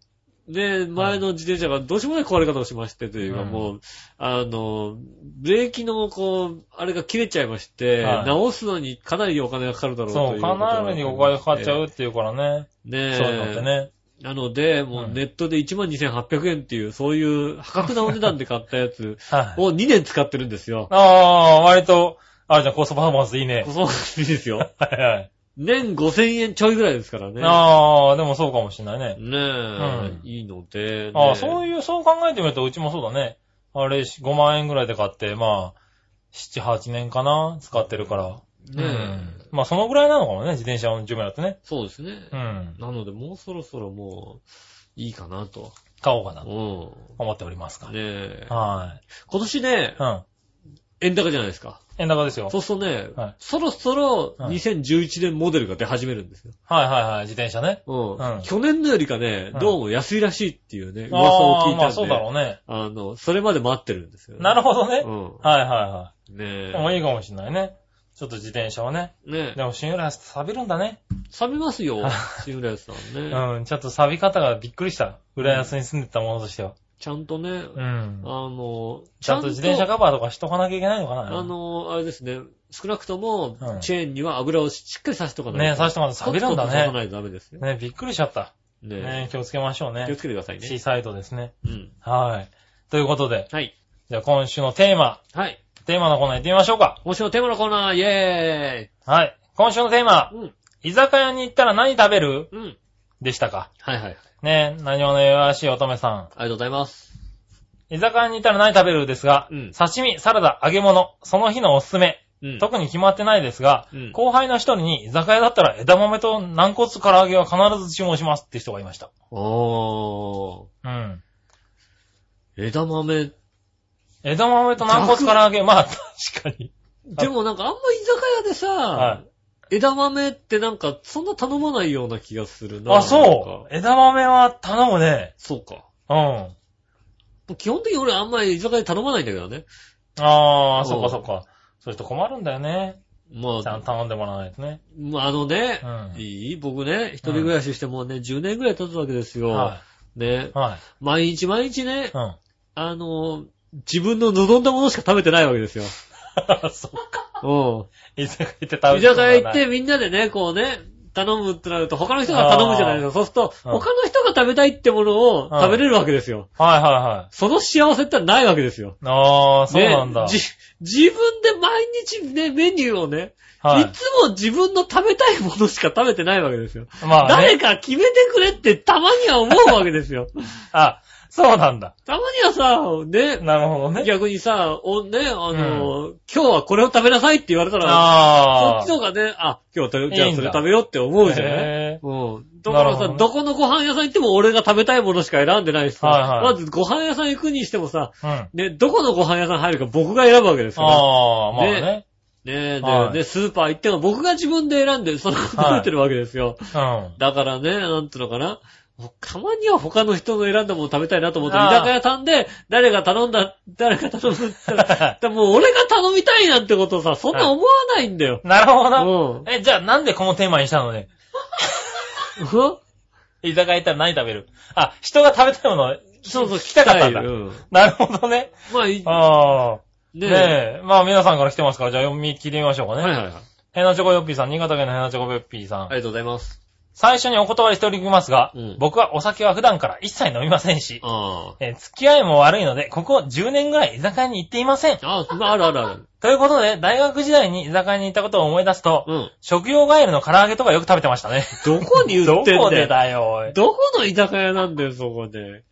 Speaker 2: ね、前の自転車がどうしようもない壊れ方をしましてというか、
Speaker 3: うん
Speaker 2: もう、あの、ブレーキのこう、あれが切れちゃいまして、
Speaker 3: はい
Speaker 2: 直すのにかなりお金がかかるだろうという
Speaker 3: そう、かなりにお金かかっちゃうっていうからね。
Speaker 2: ねえ。
Speaker 3: そういうのってね。
Speaker 2: なので、もうネットで12,800円っていう、そういう破格なお値段で買ったやつ <laughs>
Speaker 3: はい。
Speaker 2: を2年使ってるんですよ。
Speaker 3: ああ、割と、あじゃあコストパフォーマンスいいね。
Speaker 2: そういいですよ。<laughs>
Speaker 3: はいはい。
Speaker 2: 年5,000円ちょいぐらいですからね。
Speaker 3: ああ、でもそうかもしれないね。
Speaker 2: ねえ、
Speaker 3: ん
Speaker 2: いいので、ね、
Speaker 3: ああ、そう
Speaker 2: う。
Speaker 3: いう、そう考えてみると、うちもそうだね。あれ、5万円ぐらいで買って、まあ、7、8年かな？使ってるから。
Speaker 2: ねえ、
Speaker 3: うんまあ、そのぐらいなのかもね、自転車の寿命だってね。
Speaker 2: そうですね。
Speaker 3: うん。
Speaker 2: なので、もうそろそろもう、いいかなと。
Speaker 3: 買おうかな
Speaker 2: う
Speaker 3: と
Speaker 2: ん。
Speaker 3: 思っておりますが。
Speaker 2: ねえ。
Speaker 3: は
Speaker 2: 今年ね
Speaker 3: い。、うん。
Speaker 2: 円高じゃないですか。
Speaker 3: 円高ですよ。
Speaker 2: そうするとね、
Speaker 3: はい
Speaker 2: そろそろ
Speaker 3: はい
Speaker 2: 2011年モデルが出始めるんですよ。
Speaker 3: はいはいはい、自転車ね。
Speaker 2: うん。
Speaker 3: うん
Speaker 2: 去年のよりかね、
Speaker 3: うん
Speaker 2: どうも安いらしいっていうね、噂を
Speaker 3: ああ、
Speaker 2: 聞いたんで。
Speaker 3: まあそうだろうね。
Speaker 2: あの、それまで待ってるんですよ、
Speaker 3: なるほどね。
Speaker 2: ほ
Speaker 3: はいはいはい。
Speaker 2: え。
Speaker 3: でもいいかもしれないね。ちょっと自転車はね。
Speaker 2: ねえ。
Speaker 3: でも、新浦安って錆びるんだね。
Speaker 2: 錆びますよ、シングラスさんね。
Speaker 3: うん、ちょっと錆び方がびっくりした。浦安に住んでたものとしては。
Speaker 2: ちゃんとね、
Speaker 3: うん。
Speaker 2: あの、
Speaker 3: ちゃんと自転車カバーとかしとかなきゃいけないのかな
Speaker 2: あ、の、あれですね、少なくとも
Speaker 3: う、ん
Speaker 2: チェーンには油をしっかり刺しとかないと。
Speaker 3: ね刺しとかないと錆びるんだね
Speaker 2: コツコツ刺さないとダメですよ。
Speaker 3: ね、びっくりしちゃった。
Speaker 2: ね
Speaker 3: ね、気をつけましょうね。
Speaker 2: 気をつけてくださいね。
Speaker 3: C サイドですね。
Speaker 2: うん。
Speaker 3: はい。ということで、
Speaker 2: はい。
Speaker 3: じゃあ今週のテーマ、
Speaker 2: はい。
Speaker 3: テーマのコーナー行ってみましょうか。
Speaker 2: 今週のテーマのコーナー、イェ
Speaker 3: はい。今週のテーマ
Speaker 2: ー、イうん。
Speaker 3: 居酒屋に行ったら何食べる？
Speaker 2: うん。
Speaker 3: でしたか？
Speaker 2: はいはい。
Speaker 3: ね、何話の弱しい乙女さん。
Speaker 2: ありがとうございます。
Speaker 3: 居酒屋に行ったら何食べるですが、
Speaker 2: うん
Speaker 3: 刺身、サラダ、揚げ物、その日のおすすめ、
Speaker 2: うん。
Speaker 3: 特に決まってないですが、
Speaker 2: うん
Speaker 3: 後輩の一人に居酒屋だったら枝豆と軟骨唐揚げは必ず注文しますって人がいました。
Speaker 2: おー。
Speaker 3: うん。
Speaker 2: 枝豆、
Speaker 3: 枝豆と軟骨唐揚げ、まあ確確かに。
Speaker 2: でもなんかあんま居酒屋でさ、
Speaker 3: は
Speaker 2: 枝豆ってなんかそんな頼まないような気がするな。
Speaker 3: あ、そう。枝豆は頼むね。
Speaker 2: そうか。
Speaker 3: うん。
Speaker 2: 基本的に俺あんまり居酒屋で頼まないんだけどね。
Speaker 3: ああ、
Speaker 2: うん
Speaker 3: そっかそっか。そういう人困るんだよね。
Speaker 2: まあ
Speaker 3: ちゃんと、頼んでもらわないとね。
Speaker 2: まああのね、
Speaker 3: うん
Speaker 2: いい僕ね、一人暮らししてもうね、10年ぐらい経つわけですよ。
Speaker 3: は
Speaker 2: ね
Speaker 3: い。。はい。
Speaker 2: 毎日毎日ね、
Speaker 3: うん。
Speaker 2: あの、自分の望んだものしか食べてないわけですよ。<laughs>
Speaker 3: そっか。
Speaker 2: うん。
Speaker 3: 居酒屋行って食べて
Speaker 2: 居酒屋行ってみんなでね、こうね、頼むってなると他の人が頼むじゃないですか。そうすると、
Speaker 3: うん
Speaker 2: 他の人が食べたいってものを食べれるわけですよ。
Speaker 3: はいはいはい。
Speaker 2: その幸せってないわけですよ。
Speaker 3: ああ、そうなんだ。
Speaker 2: ねじ、自分で毎日ね、メニューをね、、
Speaker 3: はいい。
Speaker 2: つも自分の食べたいものしか食べてないわけですよ。
Speaker 3: まあね。
Speaker 2: 誰か決めてくれってたまには思うわけですよ。<laughs>
Speaker 3: あ、そうなんだ。
Speaker 2: たまにはさ、ね、
Speaker 3: なるほどね。
Speaker 2: 逆にさ、お、ね、あの、今日はこれを食べなさいって言われたら、
Speaker 3: ああ。
Speaker 2: そっちの方がね、あ、今日はじゃあそれ食べようって思うじゃない？
Speaker 3: へ
Speaker 2: うん。だからさ、
Speaker 3: ど
Speaker 2: このご飯屋さん行っても俺が食べたいものしか選んでないしさ、
Speaker 3: はいはい
Speaker 2: まずご飯屋さん行くにしてもさ、ね、どこのご飯屋さん入るか僕が選ぶわけですから。
Speaker 3: あ、まあね。
Speaker 2: ねで、
Speaker 3: はい
Speaker 2: で、スーパー行っても僕が自分で選んで、その食べてるわけですよ。
Speaker 3: うん。
Speaker 2: だからね、なんていうのかな。たまには他の人の選んだもの食べたいなと思って、居酒屋さんで、誰が頼んだ、誰が頼むってら、で <laughs> もう俺が頼みたいなんてことさ、そんな思わないんだよ。<laughs>
Speaker 3: なるほどな。
Speaker 2: うん。
Speaker 3: え、じゃあなんでこのテーマにしたのね？
Speaker 2: うん
Speaker 3: 居酒屋行ったら何食べる？あ、人が食べたいもの、
Speaker 2: そうそう、
Speaker 3: 聞きたかったんだ。
Speaker 2: うん
Speaker 3: なるほどね。
Speaker 2: まあ、いい、
Speaker 3: ああ。
Speaker 2: ね
Speaker 3: ねえ。まあ皆さんから来てますから、じゃあ読み切りましょうかね。
Speaker 2: はいはいはい。
Speaker 3: ヘナチョコヨッピーさん、新潟県のヘナチョコヨッピーさん。
Speaker 2: ありがとうございます。
Speaker 3: 最初にお断りしておりますが、
Speaker 2: うん
Speaker 3: 僕はお酒は普段から一切飲みませんし、
Speaker 2: あ
Speaker 3: えー付き合いも悪いので、ここ10年ぐらい居酒屋に行っていません。
Speaker 2: あ。ああ、あるあるある。
Speaker 3: ということで、大学時代に居酒屋に行ったことを思い出すと、
Speaker 2: うん。
Speaker 3: 食用ガエルの唐揚げとかよく食べてましたね。
Speaker 2: どこに売
Speaker 3: ど
Speaker 2: ってんだよ。<laughs>
Speaker 3: こでだよ。
Speaker 2: どこの居酒屋なんだよ、そこで。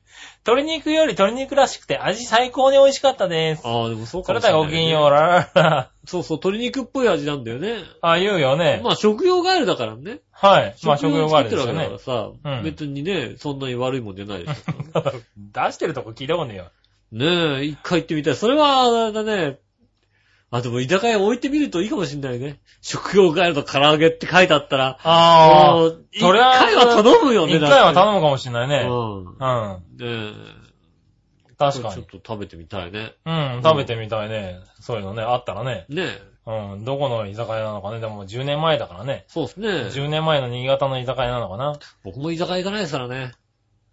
Speaker 3: 鶏肉より鶏肉らしくて味最高に美味しかったです。
Speaker 2: ああ、でもそうかもしれない、
Speaker 3: はごきげんよう、ラララ。
Speaker 2: そうそう、鶏肉っぽい味なんだよね。
Speaker 3: あ、言うよね。
Speaker 2: まあ、食用ガエルだからね。
Speaker 3: はい。まあ食用ガエルですよね
Speaker 2: だから。さ、
Speaker 3: うん
Speaker 2: 別にね、そんなに悪いもんじゃないですよ。<laughs>
Speaker 3: 出してるとこ聞いたことねえよ。
Speaker 2: ねえ、一回行ってみたい。それは、あれだね。あ、でも居酒屋置いてみるといいかもしんないね。食用ガエルと唐揚げって書いてあったら、
Speaker 3: あ
Speaker 2: もう一
Speaker 3: それは
Speaker 2: 回は頼むよね、
Speaker 3: 一回は頼
Speaker 2: む
Speaker 3: むかもしれないね。
Speaker 2: うん。
Speaker 3: うん。
Speaker 2: ねえ。
Speaker 3: 確かに。
Speaker 2: ちょっと食べてみたいね。
Speaker 3: うん、食べてみたいね。そういうのね、あったらね。
Speaker 2: ねえ。
Speaker 3: うん、どこの居酒屋なのかね。でも10年前だからね。
Speaker 2: そうですね。
Speaker 3: 10年前の新潟の居酒屋なのかな。
Speaker 2: 僕も居酒屋行かないですからね。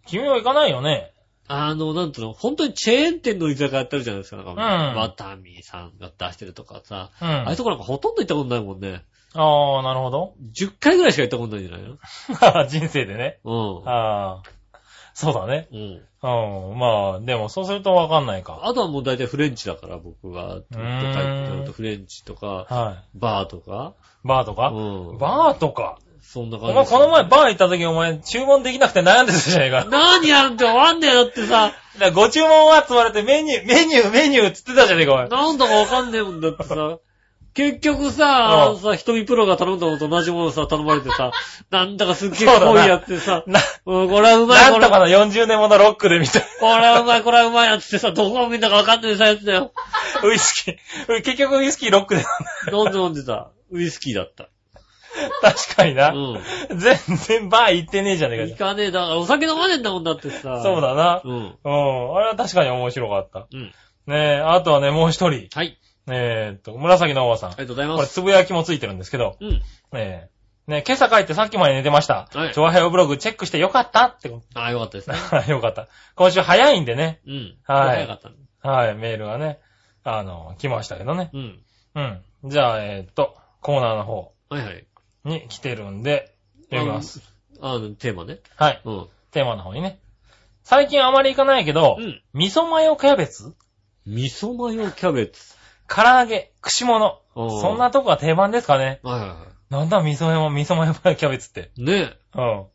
Speaker 3: 君は行かないよね。
Speaker 2: あの、なんつうの、本当にチェーン店の居酒屋やってるじゃないですか。なんか、
Speaker 3: ん
Speaker 2: ワタミさんが出してるとかさ。
Speaker 3: うん。
Speaker 2: ああいうとこなんかほとんど行ったことないもんね。
Speaker 3: ああ、なるほど。
Speaker 2: 10回ぐらいしか行ったことないんじゃないの <laughs>
Speaker 3: 人生でね。
Speaker 2: うん。
Speaker 3: ああ。そうだね。
Speaker 2: うん。
Speaker 3: うん。まあ、でもそうするとわかんないか。
Speaker 2: あとはもう大体フレンチだから、僕が。とか
Speaker 3: ーん
Speaker 2: 行ってなるとフレンチとか、
Speaker 3: は
Speaker 2: バーとか。
Speaker 3: い。バーとか？
Speaker 2: うん。
Speaker 3: バーとか。
Speaker 2: そんな感じ。
Speaker 3: お前この前バー行った時お前注文できなくて悩んでたじゃねえか。
Speaker 2: 何やるってわかんねえよってさ、
Speaker 3: ご注文は積まれてメニュー、メニュー、メニューっつってたじゃねえか、お前。
Speaker 2: なんだかわかんねえもんだってさ。結局さ、
Speaker 3: うん
Speaker 2: さ、瞳プロが頼んだのと同じものをさ、頼まれてさ、<laughs> なんだかすっげえ
Speaker 3: そうだな
Speaker 2: 濃いやつでさ、
Speaker 3: な、
Speaker 2: うん、これはうまい、これ
Speaker 3: なんとかの40年ものロックでみたい
Speaker 2: これはうまい、これはうまいやつってさ、どこを見たかわかんないさやつだよ。
Speaker 3: な。ウイスキー。結局ウイスキーロックで。
Speaker 2: 飲んで飲んでた。ウイスキーだった。<laughs>
Speaker 3: 確かにな。
Speaker 2: う
Speaker 3: 全然バー行ってねえじゃねえ
Speaker 2: ん。
Speaker 3: か
Speaker 2: 行かねえだから、お酒飲まねえんだもんだってさ。
Speaker 3: ん。そう。だな。
Speaker 2: うん。
Speaker 3: うん。あれは確かに面白かった。
Speaker 2: うん。
Speaker 3: ねえ、あとはね、もう一人。
Speaker 2: はい。
Speaker 3: えーっと、紫のおばさん。
Speaker 2: ありがとうござい
Speaker 3: これ、
Speaker 2: ます。
Speaker 3: つぶやきもついてるんですけど、
Speaker 2: うん。
Speaker 3: えー、ね今朝帰ってさっきまで寝てました。
Speaker 2: はい
Speaker 3: 調和平和ブログチェックしてよかったってこ
Speaker 2: ああ、よかったですね。
Speaker 3: と。<laughs> よかった。今週早いんでね。
Speaker 2: うん。
Speaker 3: はい
Speaker 2: 早かったね。
Speaker 3: はい、メールがね、あの、来ましたけどね。
Speaker 2: うん。
Speaker 3: うん。じゃあ、えーっと、コーナーの方
Speaker 2: はいはい。
Speaker 3: に来てるんで、読みます。
Speaker 2: あの、テーマね。
Speaker 3: はい。
Speaker 2: うん。
Speaker 3: テーマの方にね。最近あまり行かないけど、
Speaker 2: うん。
Speaker 3: 味噌マヨキャベツ
Speaker 2: 味噌マヨキャベツ。
Speaker 3: 唐揚げ、串物。
Speaker 2: そ
Speaker 3: そんなとこが定番ですかね。
Speaker 2: はいはいは
Speaker 3: なんだ味噌マヨ、味噌マヨキャベツって。
Speaker 2: い。ね
Speaker 3: うん。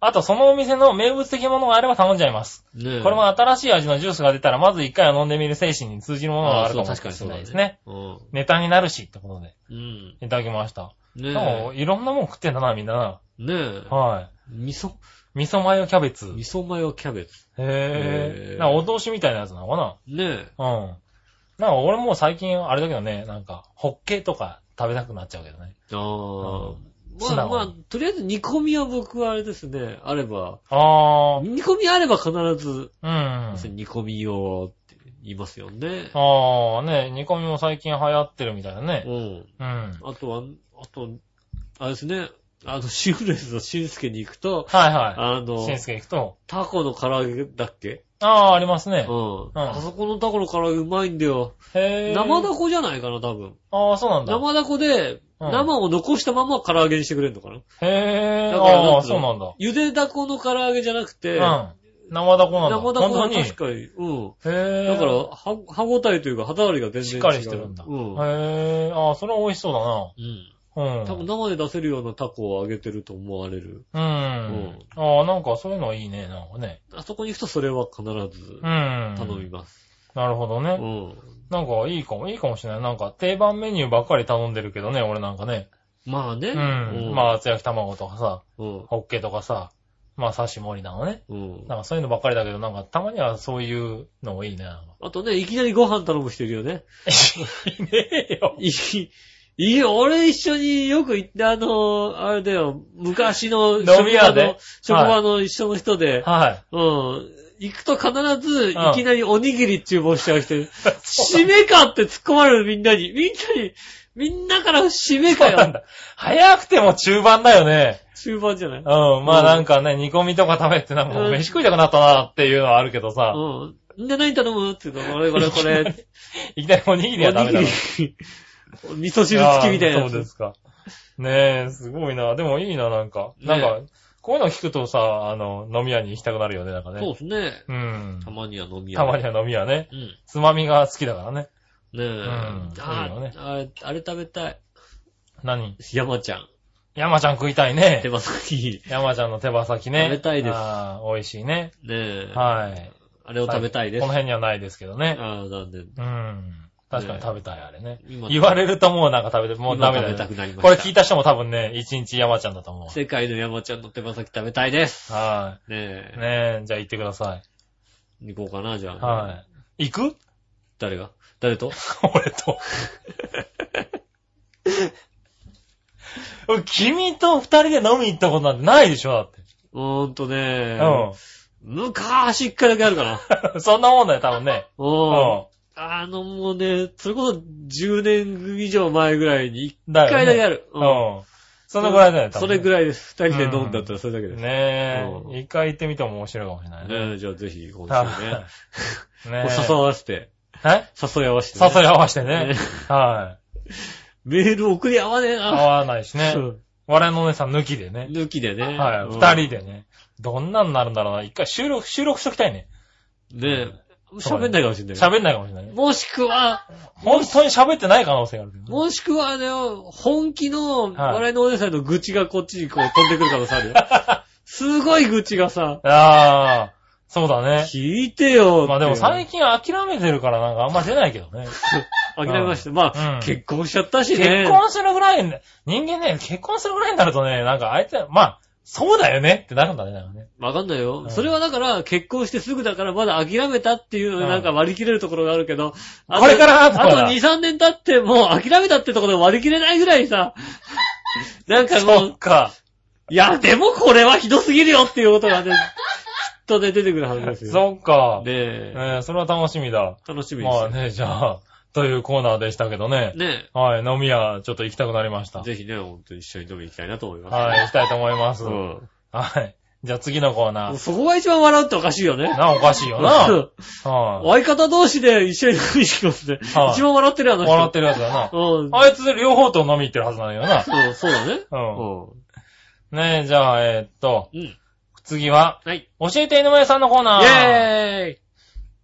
Speaker 3: あと、そのお店の名物的なものがあれば頼んじゃいます。
Speaker 2: え。ねえ。
Speaker 3: これも新しい味のジュースが出たら、まず一回は飲んでみる精神に通じるものがあるかもしれ
Speaker 2: あそう確かにそうだ
Speaker 3: ないですね。
Speaker 2: うん。
Speaker 3: ネタになるしってことで、
Speaker 2: うん。
Speaker 3: いただきました。
Speaker 2: ね
Speaker 3: でも、いろんなもん食ってんだな、みんなな。
Speaker 2: え。ねえ。
Speaker 3: は
Speaker 2: 味噌、
Speaker 3: い。味噌マヨキャベツ。
Speaker 2: 味噌マヨキャベツ。
Speaker 3: へ
Speaker 2: へー
Speaker 3: ぇー。なんかお通しみたいなやつなのか
Speaker 2: ねえ。
Speaker 3: なうん。なんか俺もう最近あれだけどね、なんか、ホッケとか食べたくなっちゃうけどね。
Speaker 2: ああ。まあまあ、とりあえず煮込みは僕はあれですね、あれば、
Speaker 3: あ
Speaker 2: 煮込みあれば必ず、
Speaker 3: あ、うん。
Speaker 2: 煮込みをって言いますよね。
Speaker 3: ああ、ね、煮込みも最近流行ってるみたいだね。
Speaker 2: うん。
Speaker 3: うん。
Speaker 2: あとは、あと、あれですね、あの、シウレスのしんすけに行くと、
Speaker 3: はいは
Speaker 2: あ
Speaker 3: い。
Speaker 2: の
Speaker 3: しん、すけ行くと。
Speaker 2: タコの唐揚げだっけ？
Speaker 3: ああ、ありますね
Speaker 2: う。ん。
Speaker 3: ん
Speaker 2: あそこのタコの唐揚げうまいんだよ。
Speaker 3: へえ。
Speaker 2: 生ダコじゃないかな、多分。
Speaker 3: ああ、そうなんだ。
Speaker 2: 生ダコで、
Speaker 3: うん
Speaker 2: 生を残したまま唐揚げにしてくれるのかな
Speaker 3: へえ。
Speaker 2: だから
Speaker 3: ああ、そうなんだ。
Speaker 2: 茹でダコの唐揚げじゃなくて、
Speaker 3: うん。生ダコなんだ。
Speaker 2: 生ダコは確かに、うん。
Speaker 3: へえ。
Speaker 2: だから、は歯応えというか、歯触りが全然違う。
Speaker 3: しっかりしてるんだ。
Speaker 2: うん。
Speaker 3: へえ。ああ、それは美味しそうだ
Speaker 2: うん。
Speaker 3: ん。
Speaker 2: 多分生で出せるようなタコを揚げてると思われる。
Speaker 3: うん。ああ、なんかそういうのいいね、なんかね。
Speaker 2: あそこに行くとそれは必ず
Speaker 3: うん。
Speaker 2: 頼みます。う
Speaker 3: なるほどね。
Speaker 2: ん。
Speaker 3: なんかいいかも、いいかもしれない。なんか定番メニューばっかり頼んでるけどね、俺なんかね。
Speaker 2: まあね。
Speaker 3: うん。まあ、厚焼き卵とかさ、
Speaker 2: うん。
Speaker 3: ホッケとかさ、まあ、刺し盛りなのね。
Speaker 2: うん。
Speaker 3: なんかそういうのばっかりだけど、なんかたまにはそういうのもいいね。
Speaker 2: あとね、いきなりご飯頼む人いるよね。<laughs>
Speaker 3: いねえよ。
Speaker 2: いい、いいよ、俺一緒によく行って、あの、あれだよ、昔の
Speaker 3: 飲み屋で？
Speaker 2: 職場の職場の一緒の人で、
Speaker 3: はい。
Speaker 2: うん。行くと必ず、
Speaker 3: うん
Speaker 2: いきなりおにぎり注文しちゃう人。<laughs> 締めかって突っ込まれるみんなに。みんなに、みんなから締めかよ。
Speaker 3: そうなんだ。早くても中盤だよね。
Speaker 2: 中盤じゃない？
Speaker 3: うん。まあなんかね、煮込みとか食べてなんか飯食いたくなったなっていうのはあるけどさ、
Speaker 2: うん。みんな何頼む？って言うと、これこれこれ。<laughs>
Speaker 3: いきなりおにぎりはダメだろ。<laughs>
Speaker 2: 味噌汁付きみたいな
Speaker 3: そうですか。ねえ、すごいな。でもいいな、なんか。
Speaker 2: ね
Speaker 3: なんか、こういうの聞くとさ、あの、飲み屋に行きたくなるよね、なんかね。
Speaker 2: そうですね。
Speaker 3: うん
Speaker 2: た。まには飲み屋。
Speaker 3: たまには飲み屋ね。
Speaker 2: うん。
Speaker 3: つまみが好きだからね。
Speaker 2: ねえ。
Speaker 3: ん
Speaker 2: あ
Speaker 3: いいよね
Speaker 2: あれ、あれ食べたい。
Speaker 3: 何？
Speaker 2: 山ちゃん。
Speaker 3: 山ちゃん食いたいね
Speaker 2: 手。羽先。
Speaker 3: 山ちゃんの手羽先ね。
Speaker 2: 食べたいです
Speaker 3: ああ、美味しいね。
Speaker 2: ねえ。
Speaker 3: はい。
Speaker 2: あれを食べたいです。
Speaker 3: この辺にはないですけどね。
Speaker 2: ああ、なんで。
Speaker 3: うん。確かに食べたい、あれね。
Speaker 2: 今
Speaker 3: 言われるともうなんか食べて、もうダメだよ
Speaker 2: 食べたくなりました
Speaker 3: これ聞いた人も多分ね、一日山ちゃんだと思う。
Speaker 2: 世界の山ちゃんの手羽先食べたいです。
Speaker 3: は
Speaker 2: ね
Speaker 3: い。
Speaker 2: え。
Speaker 3: ねえ、じゃあ行ってくださ
Speaker 2: 行こうかな、じゃ
Speaker 3: い。
Speaker 2: あ。
Speaker 3: はい。行く？
Speaker 2: 誰が？誰と？<laughs>
Speaker 3: 俺と。俺 <laughs> 君と二人で飲み行ったことなんてないでしょだって。
Speaker 2: うーんとね。
Speaker 3: う
Speaker 2: 昔一回だけあるかな。
Speaker 3: ん。<laughs> そんなもんだよ、多分ね。
Speaker 2: う。
Speaker 3: うんん。
Speaker 2: あの、もうね、それこそ10年以上前ぐらいに一
Speaker 3: だよね
Speaker 2: 回だけある。
Speaker 3: う。ん。そのぐらいだよ、多分。
Speaker 2: それぐ
Speaker 3: ら
Speaker 2: らいです。二人で飲んだったらそれだけです。ねうん
Speaker 3: ねえ。一回行ってみても面白いかもしれないね。
Speaker 2: え、じゃあぜひ今週ね。
Speaker 3: はいね
Speaker 2: 誘わせて。
Speaker 3: え？
Speaker 2: 誘い合わせてね。
Speaker 3: 誘い合わせて
Speaker 2: ね
Speaker 3: ね。はい。
Speaker 2: メール送り合わねえな。
Speaker 3: 合わないしね
Speaker 2: う。ん
Speaker 3: 我のお姉さん抜きでね。
Speaker 2: 抜きでね。
Speaker 3: はい。
Speaker 2: うん
Speaker 3: 二人でね。どんなんなるんだろうな。一回収録、収録しときたいね。
Speaker 2: ね喋んないかもしれない。
Speaker 3: 喋んないかもしれない。
Speaker 2: もしくは、
Speaker 3: 本当に喋ってない可能性があるけどね。
Speaker 2: もしくはね、本気の、
Speaker 3: はい
Speaker 2: 笑いのお姉さんの愚痴がこっちにこう飛んでくる可能性あるよ。<laughs> すごい愚痴がさ、
Speaker 3: ああ、そうだね。
Speaker 2: 聞いてよって。
Speaker 3: まあでも最近諦めてるからなんかあんま出ないけどね。<laughs>
Speaker 2: 諦めました。まあ、
Speaker 3: うん
Speaker 2: 結婚しちゃったしね。
Speaker 3: 結婚するぐらいね、人間ね、結婚するぐらいになるとね、なんか相手、まあ、そうだよねってなるんだね、なんかね。
Speaker 2: わかんないよ。
Speaker 3: うん
Speaker 2: それはだから、結婚してすぐだからまだ諦めたっていうので
Speaker 3: うん
Speaker 2: なんか割り切れるところがあるけど、あと
Speaker 3: これから
Speaker 2: あと2、3年経ってもう諦めたってところで割り切れないぐらいさ、<laughs> なんかも
Speaker 3: そうっ、か。
Speaker 2: いや、でもこれはひどすぎるよっていうことがね、きっとね、出てくるはずですよ。
Speaker 3: そっか。
Speaker 2: ねえ、
Speaker 3: えーそれは楽しみだ。
Speaker 2: 楽しみですよ。
Speaker 3: まあね、じゃあ、というコーナーでしたけどね。
Speaker 2: ね
Speaker 3: はい、飲み屋ちょっと行きたくなりました。
Speaker 2: ぜひね、ほんと一緒に飲みに行きたいなと思います。
Speaker 3: はい、行きたいと思います。
Speaker 2: うん。
Speaker 3: はい。じゃあ次のコーナー。
Speaker 2: そこが一番笑うっておかしいよね。
Speaker 3: な、おかしいよな。<laughs> はい。
Speaker 2: 相方同士で一緒に飲みに行きますね。
Speaker 3: はい
Speaker 2: 一番笑ってるあの人。
Speaker 3: 笑ってるやつだな。
Speaker 2: うん。
Speaker 3: あいつ両方と飲み行ってるはずなんだよな。
Speaker 2: そう、そうだね。
Speaker 3: う。
Speaker 2: うん
Speaker 3: ねえ、じゃあ、えーっと、
Speaker 2: ん。うん。
Speaker 3: 次は、
Speaker 2: はい。
Speaker 3: 教えて井上さんのコーナー。
Speaker 2: イェーイ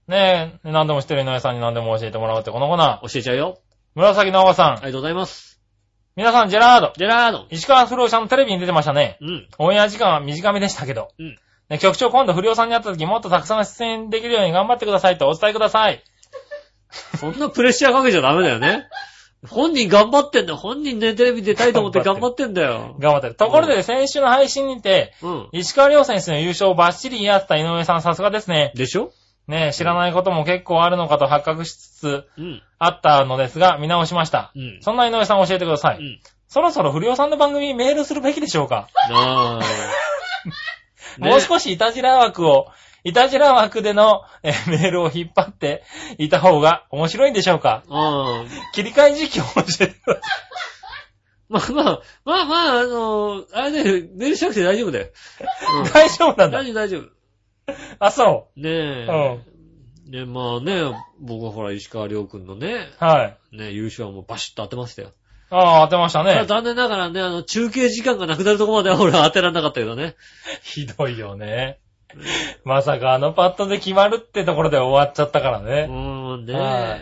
Speaker 3: ねえ、何でも知ってる井上さんに何でも教えてもらおうってこのコーナー。
Speaker 2: 教えちゃうよ。
Speaker 3: 紫のおばさん。
Speaker 2: ありがとうございます。
Speaker 3: 皆さん、ジェラード。
Speaker 2: ジェラード。
Speaker 3: 石川不良さんのテレビに出てましたね。
Speaker 2: うん。
Speaker 3: オンエア時間は短めでしたけど。
Speaker 2: うん
Speaker 3: ね、局長今度不良さんに会った時もっとたくさん出演できるように頑張ってくださいとお伝えください。
Speaker 2: そんなプレッシャーかけちゃダメだよね。<laughs> 本人頑張ってんだよ。本人ね、テレビ出たいと思って頑張ってんだよ。
Speaker 3: 頑張ってる。ところで、先週の配信にて、
Speaker 2: うん。
Speaker 3: 石川遼選手の優勝をバッチリ言い合った井上さんさすがですね。
Speaker 2: でしょ？
Speaker 3: ね知らないことも結構あるのかと発覚しつつ
Speaker 2: うん。
Speaker 3: あったのですが、見直しました。
Speaker 2: うん。
Speaker 3: そんな井上さん教えてください。
Speaker 2: うん。
Speaker 3: そろそろ不良さんの番組にメールするべきでしょうか？<laughs> もう少
Speaker 2: し。
Speaker 3: しいたじら枠を、いたじら枠での、えーメールを引っ張っていた方が面白いんでしょうか？切り替え時期を教えてください。
Speaker 2: まあまあ、まあまあ、あの、あれね、メールしなくて大丈夫だよ。うん <laughs>
Speaker 3: 大丈夫なんだ
Speaker 2: 大。丈夫、大丈夫。<laughs>
Speaker 3: あ、そ
Speaker 2: ねえ。ねまあね、僕はほら、石川亮君のね、
Speaker 3: う。はい。
Speaker 2: ね、優勝はもうバシッと当てましたよ。
Speaker 3: ああ、当てましたね。
Speaker 2: 残念ながらね、あの、中継時間がなくなるところまでは俺は当てられなかったけどね。<laughs>
Speaker 3: ひどいよね。まさかあのパッドで決まるってところで終わっちゃったから
Speaker 2: う
Speaker 3: ね。
Speaker 2: ーん、ね
Speaker 3: はい